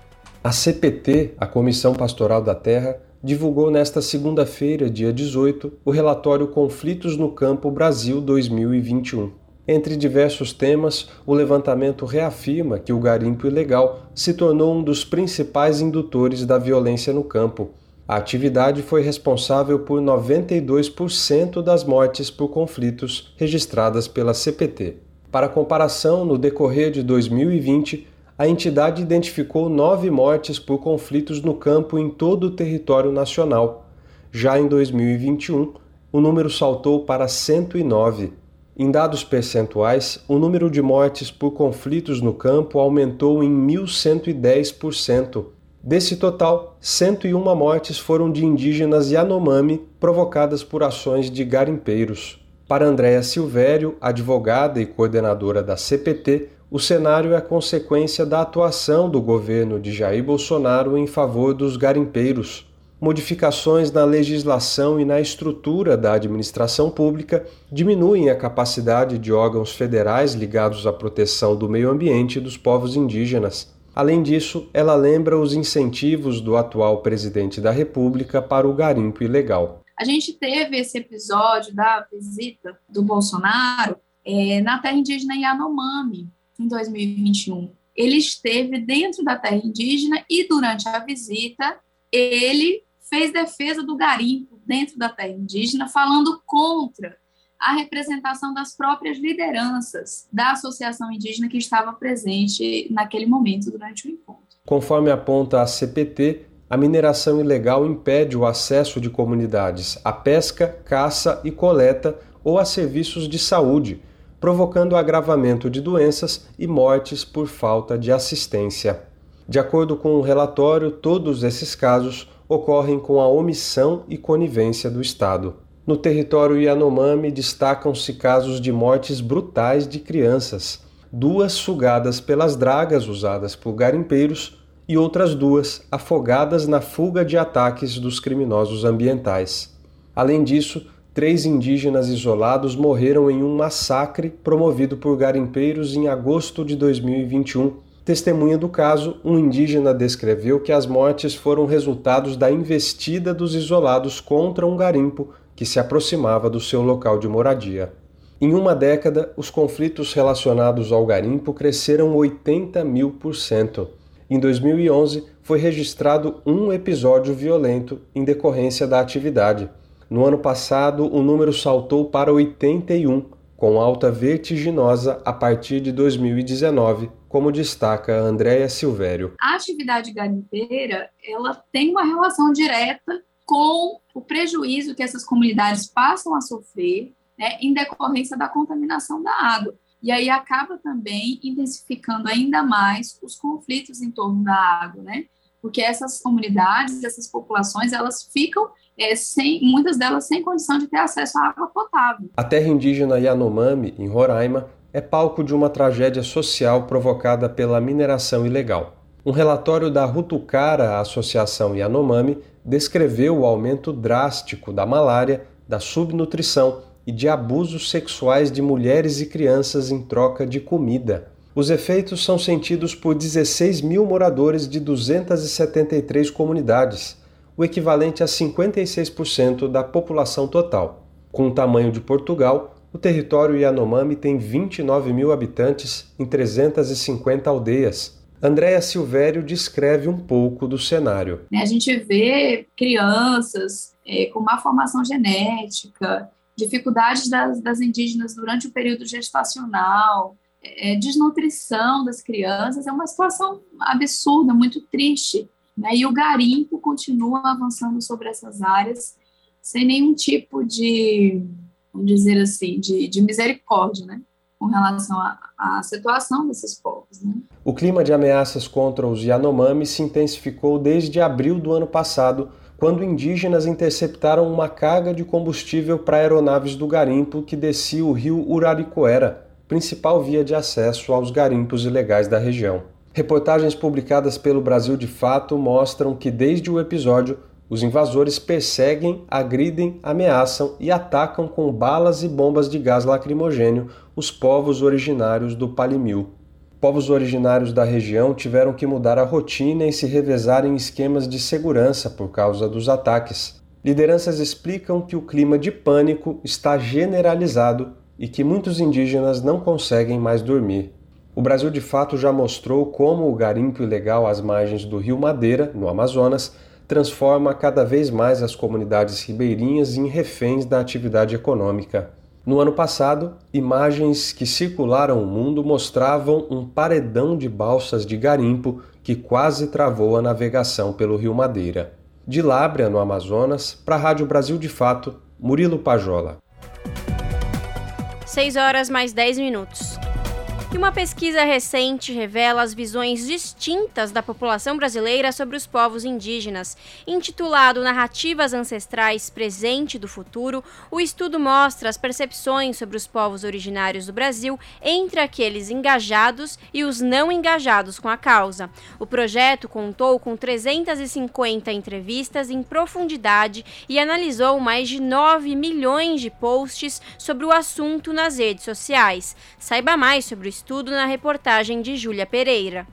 A CPT, a Comissão Pastoral da Terra, divulgou nesta segunda-feira, dia 18, o relatório Conflitos no Campo Brasil 2021. Entre diversos temas, o levantamento reafirma que o garimpo ilegal se tornou um dos principais indutores da violência no campo. A atividade foi responsável por 92% das mortes por conflitos registradas pela CPT. Para comparação, no decorrer de 2020, a entidade identificou nove mortes por conflitos no campo em todo o território nacional. Já em 2021, o número saltou para 109. Em dados percentuais, o número de mortes por conflitos no campo aumentou em 1.110%. Desse total, 101 mortes foram de indígenas Yanomami provocadas por ações de garimpeiros. Para Andréa Silvério, advogada e coordenadora da CPT, o cenário é consequência da atuação do governo de Jair Bolsonaro em favor dos garimpeiros modificações na legislação e na estrutura da administração pública diminuem a capacidade de órgãos federais ligados à proteção do meio ambiente e dos povos indígenas. Além disso, ela lembra os incentivos do atual presidente da República para o garimpo ilegal. A gente teve esse episódio da visita do Bolsonaro é, na terra indígena Yanomami, em 2021. Ele esteve dentro da terra indígena e, durante a visita, ele fez defesa do garimpo dentro da terra indígena, falando contra a representação das próprias lideranças da associação indígena que estava presente naquele momento durante o encontro. Conforme aponta a CPT, a mineração ilegal impede o acesso de comunidades à pesca, caça e coleta ou a serviços de saúde, provocando agravamento de doenças e mortes por falta de assistência. De acordo com o relatório, todos esses casos ocorrem com a omissão e conivência do Estado. No território Yanomami destacam-se casos de mortes brutais de crianças, duas sugadas pelas dragas usadas por garimpeiros e outras duas afogadas na fuga de ataques dos criminosos ambientais. Além disso, três indígenas isolados morreram em um massacre promovido por garimpeiros em agosto de 2021 Testemunha do caso, um indígena descreveu que as mortes foram resultados da investida dos isolados contra um garimpo que se aproximava do seu local de moradia. Em uma década, os conflitos relacionados ao garimpo cresceram 80 mil por cento. Em 2011, foi registrado um episódio violento em decorrência da atividade. No ano passado, o número saltou para 81, com alta vertiginosa a partir de 2019, como destaca Andréa Silvério. A atividade garimpeira ela tem uma relação direta com o prejuízo que essas comunidades passam a sofrer né, em decorrência da contaminação da água. e aí acaba também intensificando ainda mais os conflitos em torno da água, né? Porque essas comunidades, essas populações, elas ficam é, sem, muitas delas sem condição de ter acesso à água potável. A terra indígena Yanomami, em Roraima, é palco de uma tragédia social provocada pela mineração ilegal. Um relatório da Rutucara, Associação Yanomami, descreveu o aumento drástico da malária, da subnutrição e de abusos sexuais de mulheres e crianças em troca de comida. Os efeitos são sentidos por 16 mil moradores de 273 comunidades, o equivalente a 56% da população total. Com o tamanho de Portugal, o território Yanomami tem 29 mil habitantes em 350 aldeias. Andréa Silvério descreve um pouco do cenário. A gente vê crianças é, com má formação genética, dificuldades das, das indígenas durante o período gestacional, é, desnutrição das crianças, é uma situação absurda, muito triste. Né? E o garimpo continua avançando sobre essas áreas sem nenhum tipo de, vamos dizer assim, de, de misericórdia, né? com relação à, situação desses povos. Né? O clima de ameaças contra os Yanomami se intensificou desde abril do ano passado, quando indígenas interceptaram uma carga de combustível para aeronaves do garimpo que descia o rio Uraricoera, principal via de acesso aos garimpos ilegais da região. Reportagens publicadas pelo Brasil de Fato mostram que desde o episódio os invasores perseguem, agridem, ameaçam e atacam com balas e bombas de gás lacrimogênio os povos originários do Palimil. Povos originários da região tiveram que mudar a rotina e se revezar em esquemas de segurança por causa dos ataques. Lideranças explicam que o clima de pânico está generalizado e que muitos indígenas não conseguem mais dormir. O Brasil de fato já mostrou como o garimpo ilegal às margens do rio Madeira, no Amazonas, transforma cada vez mais as comunidades ribeirinhas em reféns da atividade econômica. No ano passado, imagens que circularam o mundo mostravam um paredão de balsas de garimpo que quase travou a navegação pelo Rio Madeira. De Lábrea, no Amazonas, para a Rádio Brasil de Fato, Murilo Pajola. 6 horas mais 10 minutos. E uma pesquisa recente revela as visões distintas da população brasileira sobre os povos indígenas. Intitulado Narrativas Ancestrais Presente do Futuro, o estudo mostra as percepções sobre os povos originários do Brasil entre aqueles engajados e os não engajados com a causa. O projeto contou com 350 entrevistas em profundidade e analisou mais de 9 milhões de posts sobre o assunto nas redes sociais. Saiba mais sobre o estudo estudo na reportagem de Júlia Pereira.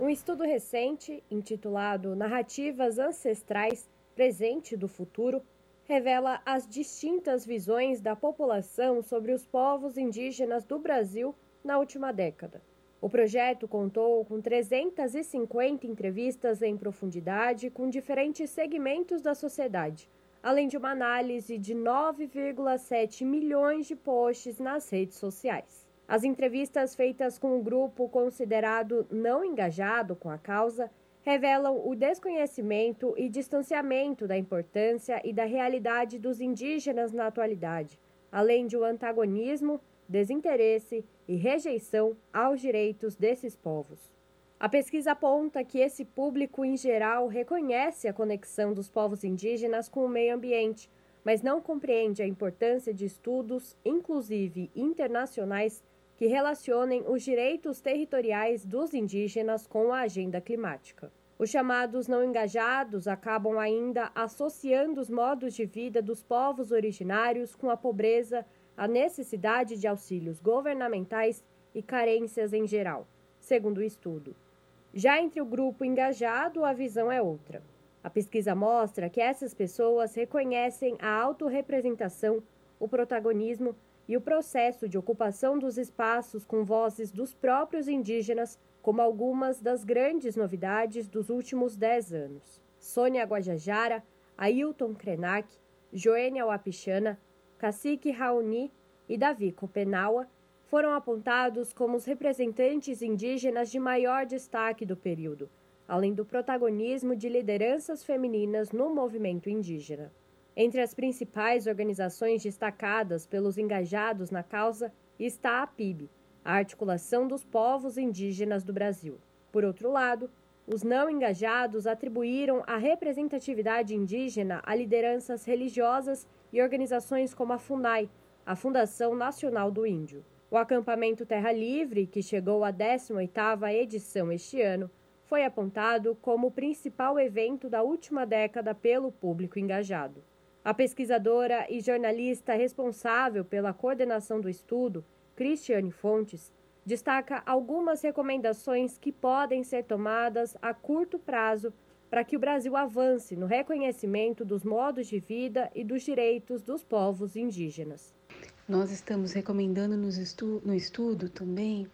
Um estudo recente, intitulado Narrativas Ancestrais Presente do Futuro, revela as distintas visões da população sobre os povos indígenas do Brasil na última década. O projeto contou com 350 entrevistas em profundidade com diferentes segmentos da sociedade, além de uma análise de 9,7 milhões de posts nas redes sociais. As entrevistas feitas com o grupo considerado não engajado com a causa revelam o desconhecimento e distanciamento da importância e da realidade dos indígenas na atualidade, além de um antagonismo, desinteresse e rejeição aos direitos desses povos. A pesquisa aponta que esse público em geral reconhece a conexão dos povos indígenas com o meio ambiente, mas não compreende a importância de estudos, inclusive internacionais, que relacionem os direitos territoriais dos indígenas com a agenda climática. Os chamados não engajados acabam ainda associando os modos de vida dos povos originários com a pobreza, a necessidade de auxílios governamentais e carências em geral, segundo o estudo. Já entre o grupo engajado, a visão é outra. A pesquisa mostra que essas pessoas reconhecem a autorrepresentação, o protagonismo e o processo de ocupação dos espaços com vozes dos próprios indígenas como algumas das grandes novidades dos últimos dez anos. Sônia Guajajara, Ailton Krenak, Joênia Wapichana, Cacique Raoni e Davi Copenaua foram apontados como os representantes indígenas de maior destaque do período, além do protagonismo de lideranças femininas no movimento indígena. Entre as principais organizações destacadas pelos engajados na causa está a PIB, a articulação dos povos indígenas do Brasil. Por outro lado, os não engajados atribuíram a representatividade indígena a lideranças religiosas e organizações como a FUNAI, a Fundação Nacional do Índio. O acampamento Terra Livre, que chegou à 18ª edição este ano, foi apontado como o principal evento da última década pelo público engajado. A pesquisadora e jornalista responsável pela coordenação do estudo, Cristiane Fontes, destaca algumas recomendações que podem ser tomadas a curto prazo para que o Brasil avance no reconhecimento dos modos de vida e dos direitos dos povos indígenas. Nós estamos recomendando estu no estudo também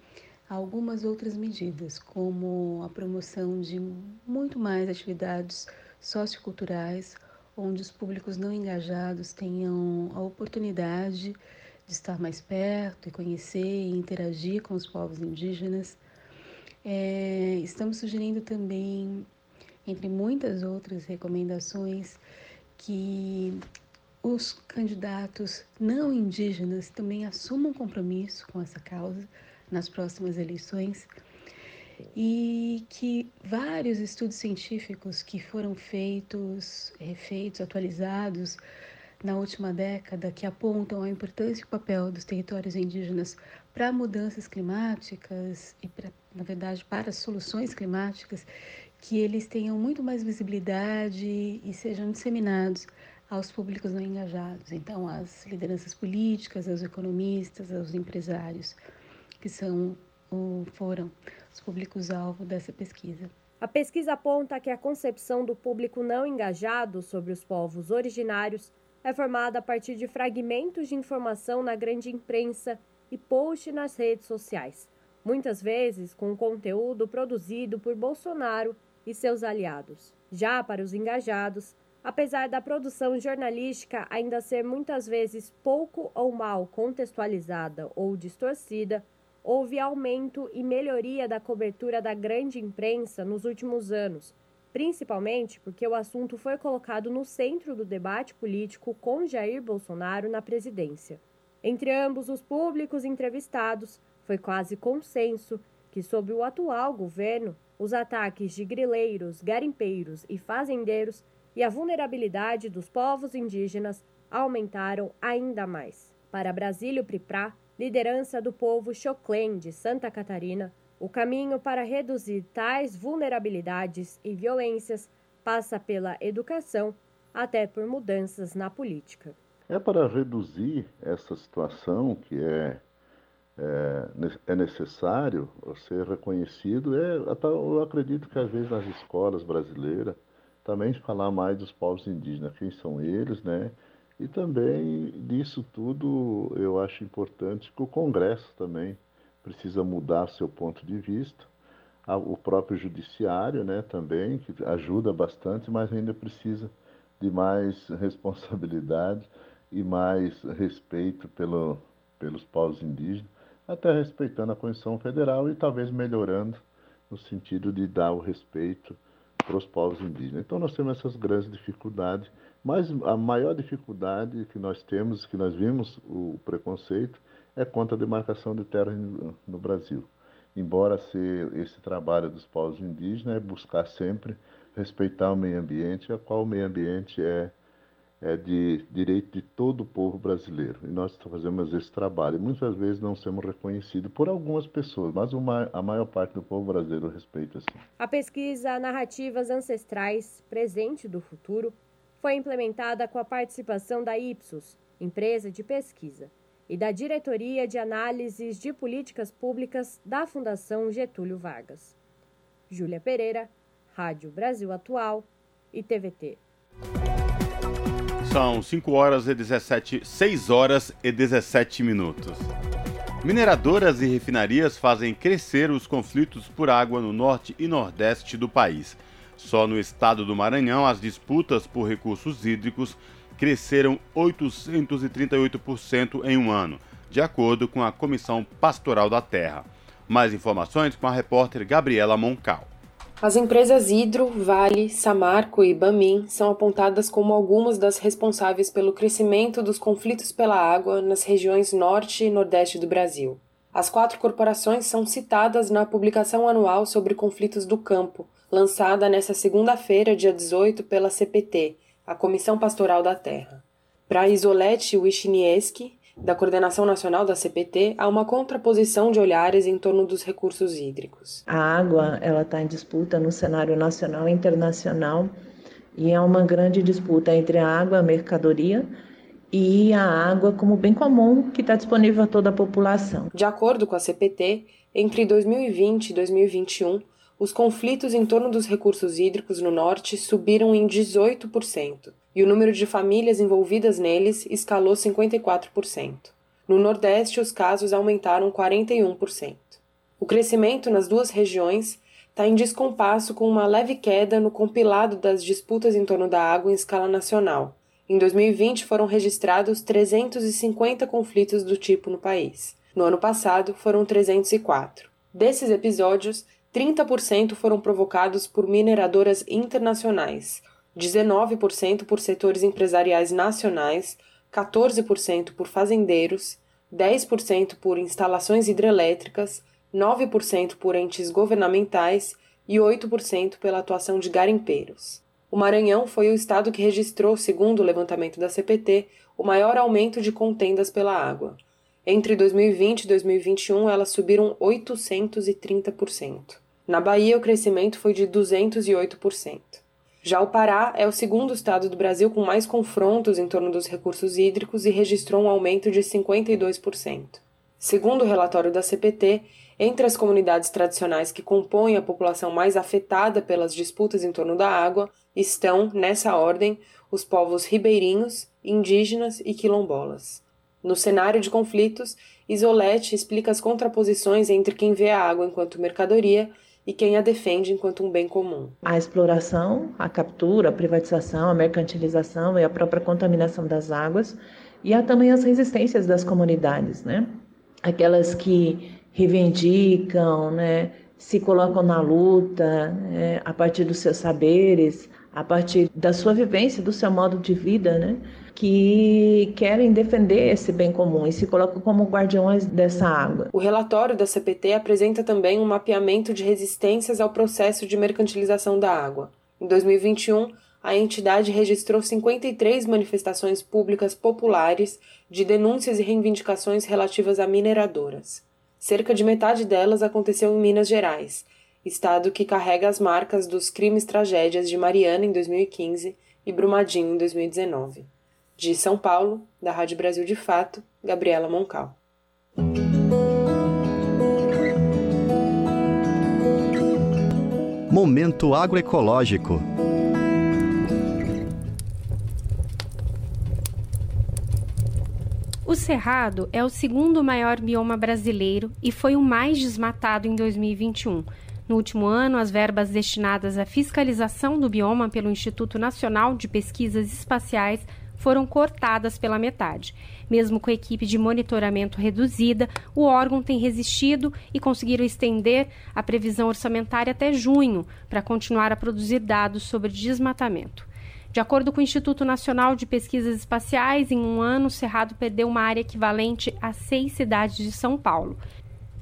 algumas outras medidas, como a promoção de muito mais atividades socioculturais, onde os públicos não engajados tenham a oportunidade de estar mais perto e conhecer e interagir com os povos indígenas. É, estamos sugerindo também, entre muitas outras recomendações, que os candidatos não indígenas também assumam compromisso com essa causa nas próximas eleições e que vários estudos científicos que foram feitos, refeitos, atualizados na última década que apontam a importância e o papel dos territórios indígenas para mudanças climáticas e, pra, na verdade, para soluções climáticas, que eles tenham muito mais visibilidade e sejam disseminados aos públicos não engajados. Então, às lideranças políticas, aos economistas, aos empresários, que são foram os públicos-alvo dessa pesquisa. A pesquisa aponta que a concepção do público não engajado sobre os povos originários é formada a partir de fragmentos de informação na grande imprensa e post nas redes sociais, muitas vezes com conteúdo produzido por Bolsonaro e seus aliados. Já para os engajados, apesar da produção jornalística ainda ser muitas vezes pouco ou mal contextualizada ou distorcida, houve aumento e melhoria da cobertura da grande imprensa nos últimos anos, principalmente porque o assunto foi colocado no centro do debate político com Jair Bolsonaro na presidência. Entre ambos os públicos entrevistados, foi quase consenso que, sob o atual governo, os ataques de grileiros, garimpeiros e fazendeiros e a vulnerabilidade dos povos indígenas aumentaram ainda mais. Para Brasílio Priprá, liderança do povo Choclen de Santa Catarina, o caminho para reduzir tais vulnerabilidades e violências passa pela educação, até por mudanças na política. É para reduzir essa situação que é, é, é necessário ser reconhecido. É, eu acredito que às vezes nas escolas brasileiras também falar mais dos povos indígenas, quem são eles, né? E também disso tudo eu acho importante que o Congresso também precisa mudar seu ponto de vista. O próprio judiciário, né, também, que ajuda bastante, mas ainda precisa de mais (laughs) responsabilidade e mais respeito pelo, pelos povos indígenas, até respeitando a Constituição Federal e talvez melhorando no sentido de dar o respeito para os povos indígenas. Então nós temos essas grandes dificuldades, mas a maior dificuldade que nós temos, que nós vimos o preconceito, é contra a demarcação de terras no Brasil. Embora ser esse trabalho dos povos indígenas é buscar sempre respeitar o meio ambiente, a qual o meio ambiente é, é de direito de todo o povo brasileiro. E nós fazemos esse trabalho. E muitas vezes não somos reconhecidos por algumas pessoas, mas uma, a maior parte do povo brasileiro respeita sim. A pesquisa Narrativas Ancestrais, Presente do Futuro, foi implementada com a participação da Ipsos, empresa de pesquisa e da Diretoria de Análises de Políticas Públicas da Fundação Getúlio Vargas. Júlia Pereira, Rádio Brasil Atual e TVT. São 5 horas e 17, 6 horas e 17 minutos. Mineradoras e refinarias fazem crescer os conflitos por água no norte e nordeste do país. Só no estado do Maranhão, as disputas por recursos hídricos cresceram 838% em um ano, de acordo com a Comissão Pastoral da Terra. Mais informações com a repórter Gabriela Moncal. As empresas Hidro, Vale, Samarco e Bamin são apontadas como algumas das responsáveis pelo crescimento dos conflitos pela água nas regiões norte e nordeste do Brasil. As quatro corporações são citadas na publicação anual sobre conflitos do campo, lançada nesta segunda-feira, dia 18, pela CPT, a Comissão Pastoral da Terra. Para Isolete Wisniewski, da Coordenação Nacional da CPT, há uma contraposição de olhares em torno dos recursos hídricos. A água ela está em disputa no cenário nacional e internacional e é uma grande disputa entre a água, a mercadoria, e a água como bem comum que está disponível a toda a população. De acordo com a CPT, entre 2020 e 2021, os conflitos em torno dos recursos hídricos no norte subiram em 18%, e o número de famílias envolvidas neles escalou 54%. No nordeste, os casos aumentaram 41%. O crescimento nas duas regiões está em descompasso com uma leve queda no compilado das disputas em torno da água em escala nacional, em 2020, foram registrados 350 conflitos do tipo no país. No ano passado, foram 304. Desses episódios, 30% foram provocados por mineradoras internacionais, 19% por setores empresariais nacionais, 14% por fazendeiros, 10% por instalações hidrelétricas, 9% por entes governamentais e 8% pela atuação de garimpeiros. O Maranhão foi o estado que registrou, segundo o levantamento da CPT, o maior aumento de contendas pela água. Entre 2020 e 2021, elas subiram 830%. Na Bahia, o crescimento foi de 208%. Já o Pará é o segundo estado do Brasil com mais confrontos em torno dos recursos hídricos e registrou um aumento de 52%. Segundo o relatório da CPT, entre as comunidades tradicionais que compõem a população mais afetada pelas disputas em torno da água estão, nessa ordem, os povos ribeirinhos, indígenas e quilombolas. No cenário de conflitos, Isolete explica as contraposições entre quem vê a água enquanto mercadoria e quem a defende enquanto um bem comum. A exploração, a captura, a privatização, a mercantilização e a própria contaminação das águas, e há também as resistências das comunidades, né? Aquelas que reivindicam, né, se colocam na luta né, a partir dos seus saberes, a partir da sua vivência, do seu modo de vida, né, que querem defender esse bem comum e se colocam como guardiões dessa água. O relatório da CPT apresenta também um mapeamento de resistências ao processo de mercantilização da água. Em 2021, a entidade registrou 53 manifestações públicas populares de denúncias e reivindicações relativas a mineradoras. Cerca de metade delas aconteceu em Minas Gerais, estado que carrega as marcas dos crimes tragédias de Mariana em 2015 e Brumadinho em 2019. De São Paulo, da Rádio Brasil de Fato, Gabriela Moncal. Momento agroecológico. O Cerrado é o segundo maior bioma brasileiro e foi o mais desmatado em 2021. No último ano, as verbas destinadas à fiscalização do bioma pelo Instituto Nacional de Pesquisas Espaciais foram cortadas pela metade. Mesmo com a equipe de monitoramento reduzida, o órgão tem resistido e conseguiram estender a previsão orçamentária até junho para continuar a produzir dados sobre desmatamento. De acordo com o Instituto Nacional de Pesquisas Espaciais, em um ano, o Cerrado perdeu uma área equivalente a seis cidades de São Paulo.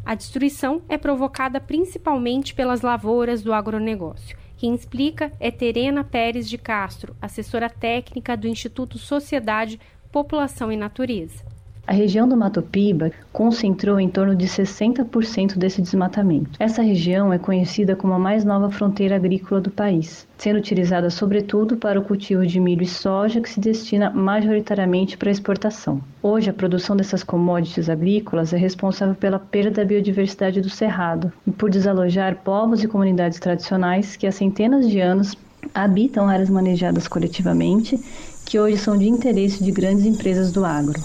A destruição é provocada principalmente pelas lavouras do agronegócio. Quem explica é Terena Pérez de Castro, assessora técnica do Instituto Sociedade, População e Natureza. A região do Mato Piba concentrou em torno de 60% desse desmatamento. Essa região é conhecida como a mais nova fronteira agrícola do país, sendo utilizada sobretudo para o cultivo de milho e soja, que se destina majoritariamente para exportação. Hoje, a produção dessas commodities agrícolas é responsável pela perda da biodiversidade do cerrado e por desalojar povos e comunidades tradicionais que há centenas de anos habitam áreas manejadas coletivamente, que hoje são de interesse de grandes empresas do agro.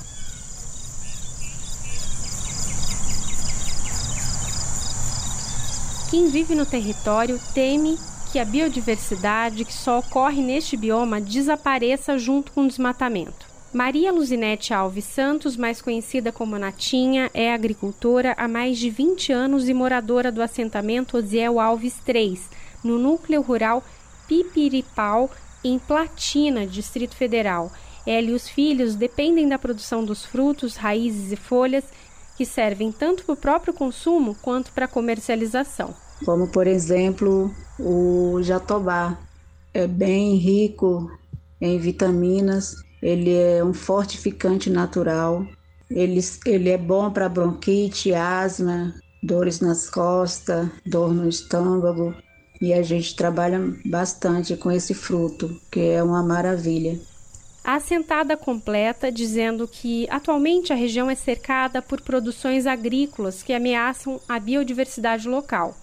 Quem vive no território teme que a biodiversidade que só ocorre neste bioma desapareça junto com o desmatamento. Maria Luzinete Alves Santos, mais conhecida como Natinha, é agricultora há mais de 20 anos e moradora do assentamento Osiel Alves 3, no núcleo rural Pipiripau, em Platina, Distrito Federal. Ela e os filhos dependem da produção dos frutos, raízes e folhas que servem tanto para o próprio consumo quanto para comercialização. Como, por exemplo, o jatobá. É bem rico em vitaminas, ele é um fortificante natural, ele, ele é bom para bronquite, asma, dores nas costas, dor no estômago. E a gente trabalha bastante com esse fruto, que é uma maravilha. A assentada completa dizendo que atualmente a região é cercada por produções agrícolas que ameaçam a biodiversidade local.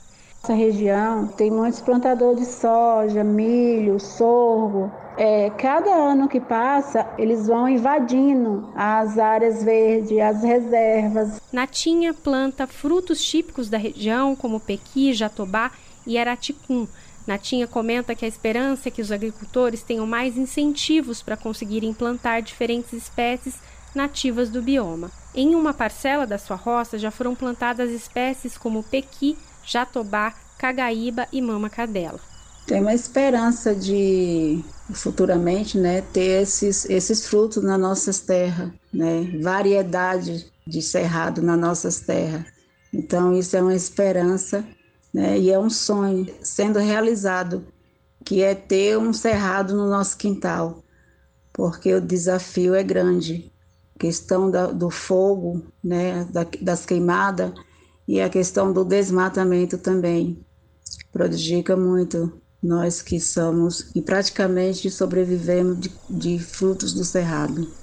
Essa região tem muitos plantadores de soja, milho, sorgo, é, cada ano que passa, eles vão invadindo as áreas verdes, as reservas. Natinha planta frutos típicos da região, como pequi, jatobá e araticum. Natinha comenta que a esperança é que os agricultores tenham mais incentivos para conseguirem plantar diferentes espécies nativas do bioma. Em uma parcela da sua roça já foram plantadas espécies como pequi, jatobá, cagaíba e mama cadela tem uma esperança de futuramente, né, ter esses, esses frutos nas nossas terras, né, variedade de cerrado nas nossas terras. Então isso é uma esperança, né, e é um sonho sendo realizado, que é ter um cerrado no nosso quintal, porque o desafio é grande. A questão da, do fogo, né, da, das queimadas e a questão do desmatamento também prejudica muito nós que somos e praticamente sobrevivemos de, de frutos do cerrado.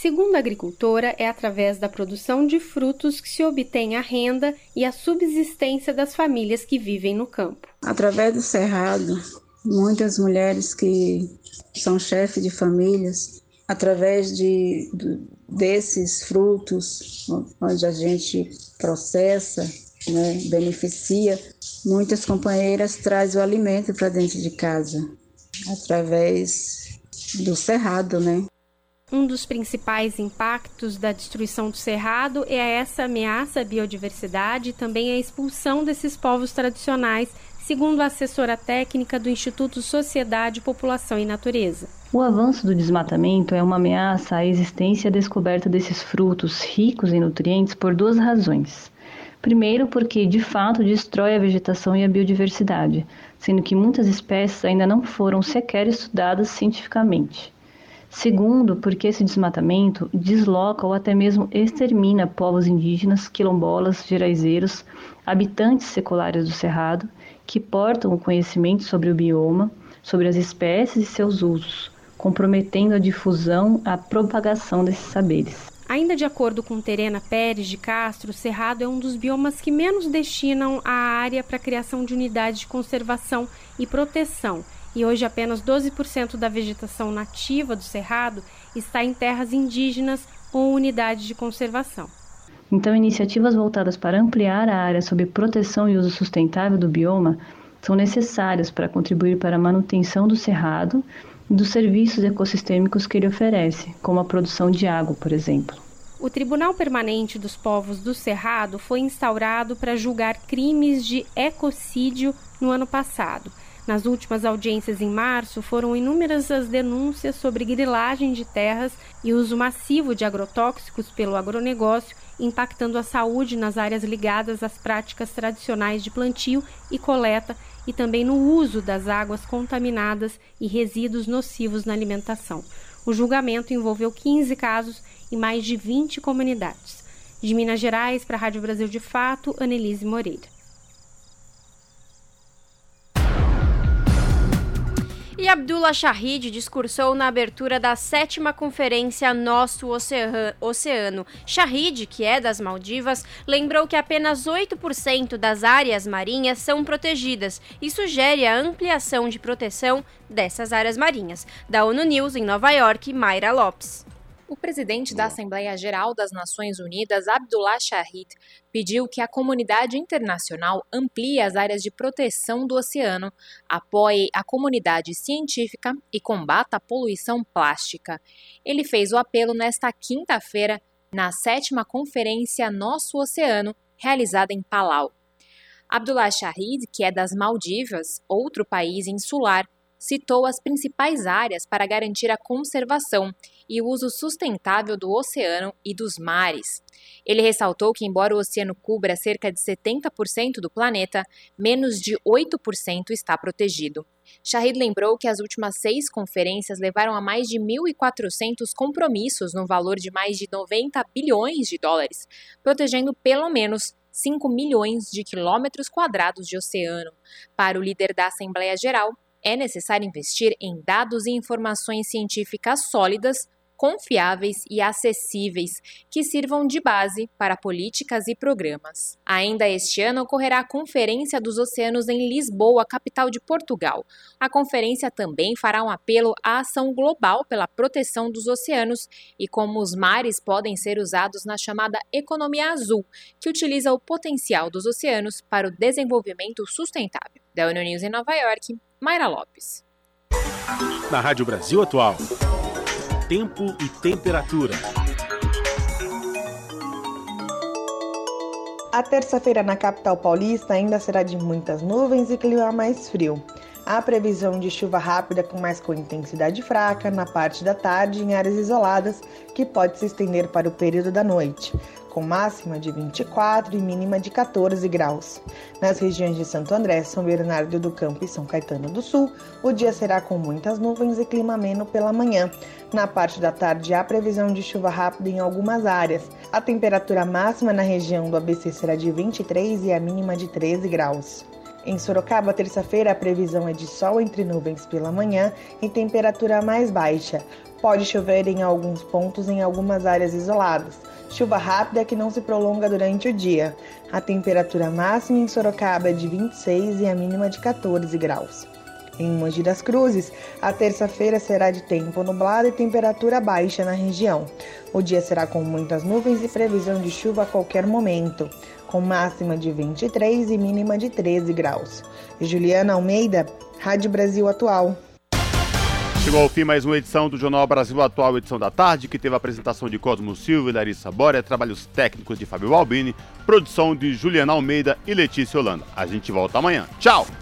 Segundo a agricultora, é através da produção de frutos que se obtém a renda e a subsistência das famílias que vivem no campo. Através do cerrado, muitas mulheres que são chefes de famílias, através de, de desses frutos, onde a gente processa, né, beneficia, muitas companheiras trazem o alimento para dentro de casa, através do cerrado, né? Um dos principais impactos da destruição do cerrado é essa ameaça à biodiversidade e também a expulsão desses povos tradicionais, segundo a assessora técnica do Instituto Sociedade, População e Natureza. O avanço do desmatamento é uma ameaça à existência e descoberta desses frutos ricos em nutrientes por duas razões. Primeiro, porque de fato destrói a vegetação e a biodiversidade, sendo que muitas espécies ainda não foram sequer estudadas cientificamente. Segundo, porque esse desmatamento desloca ou até mesmo extermina povos indígenas, quilombolas, geraizeiros, habitantes seculares do Cerrado, que portam o conhecimento sobre o bioma, sobre as espécies e seus usos, comprometendo a difusão, a propagação desses saberes. Ainda de acordo com Terena Pérez de Castro, o Cerrado é um dos biomas que menos destinam a área para a criação de unidades de conservação e proteção, e hoje apenas 12% da vegetação nativa do Cerrado está em terras indígenas ou unidades de conservação. Então, iniciativas voltadas para ampliar a área sob proteção e uso sustentável do bioma são necessárias para contribuir para a manutenção do cerrado dos serviços ecossistêmicos que ele oferece, como a produção de água, por exemplo. O Tribunal Permanente dos Povos do Cerrado foi instaurado para julgar crimes de ecocídio no ano passado. Nas últimas audiências em março, foram inúmeras as denúncias sobre grilagem de terras e uso massivo de agrotóxicos pelo agronegócio, impactando a saúde nas áreas ligadas às práticas tradicionais de plantio e coleta e também no uso das águas contaminadas e resíduos nocivos na alimentação. O julgamento envolveu 15 casos e mais de 20 comunidades. De Minas Gerais, para a Rádio Brasil de Fato, Annelise Moreira. E Abdullah Shahid discursou na abertura da sétima conferência Nosso Oceano. Shahid, que é das Maldivas, lembrou que apenas 8% das áreas marinhas são protegidas e sugere a ampliação de proteção dessas áreas marinhas. Da ONU News em Nova York, Mayra Lopes. O presidente da Assembleia Geral das Nações Unidas, Abdullah Shahid, pediu que a comunidade internacional amplie as áreas de proteção do oceano, apoie a comunidade científica e combata a poluição plástica. Ele fez o apelo nesta quinta-feira na sétima conferência Nosso Oceano, realizada em Palau. Abdullah Shahid, que é das Maldivas, outro país insular, citou as principais áreas para garantir a conservação e o uso sustentável do oceano e dos mares. Ele ressaltou que, embora o oceano cubra cerca de 70% do planeta, menos de 8% está protegido. Shahid lembrou que as últimas seis conferências levaram a mais de 1.400 compromissos no valor de mais de 90 bilhões de dólares, protegendo pelo menos 5 milhões de quilômetros quadrados de oceano. Para o líder da Assembleia Geral, é necessário investir em dados e informações científicas sólidas confiáveis e acessíveis que sirvam de base para políticas e programas. Ainda este ano ocorrerá a Conferência dos Oceanos em Lisboa, capital de Portugal. A conferência também fará um apelo à ação global pela proteção dos oceanos e como os mares podem ser usados na chamada economia azul, que utiliza o potencial dos oceanos para o desenvolvimento sustentável. Da ONU News em Nova York, Mayra Lopes. Na Rádio Brasil Atual tempo e temperatura. A terça-feira na capital paulista ainda será de muitas nuvens e clima mais frio. Há previsão de chuva rápida com mais com intensidade fraca na parte da tarde em áreas isoladas, que pode se estender para o período da noite com máxima de 24 e mínima de 14 graus. Nas regiões de Santo André, São Bernardo do Campo e São Caetano do Sul, o dia será com muitas nuvens e clima ameno pela manhã. Na parte da tarde, há previsão de chuva rápida em algumas áreas. A temperatura máxima na região do ABC será de 23 e a mínima de 13 graus. Em Sorocaba, terça-feira, a previsão é de sol entre nuvens pela manhã e temperatura mais baixa. Pode chover em alguns pontos em algumas áreas isoladas. Chuva rápida que não se prolonga durante o dia. A temperatura máxima em Sorocaba é de 26 e a mínima de 14 graus. Em Mogi das Cruzes, a terça-feira será de tempo nublado e temperatura baixa na região. O dia será com muitas nuvens e previsão de chuva a qualquer momento, com máxima de 23 e mínima de 13 graus. Juliana Almeida, Rádio Brasil Atual. Chegou ao fim mais uma edição do Jornal Brasil Atual, edição da tarde, que teve a apresentação de Cosmo Silva e Larissa Bória, trabalhos técnicos de Fábio Albini, produção de Juliana Almeida e Letícia Holanda. A gente volta amanhã. Tchau!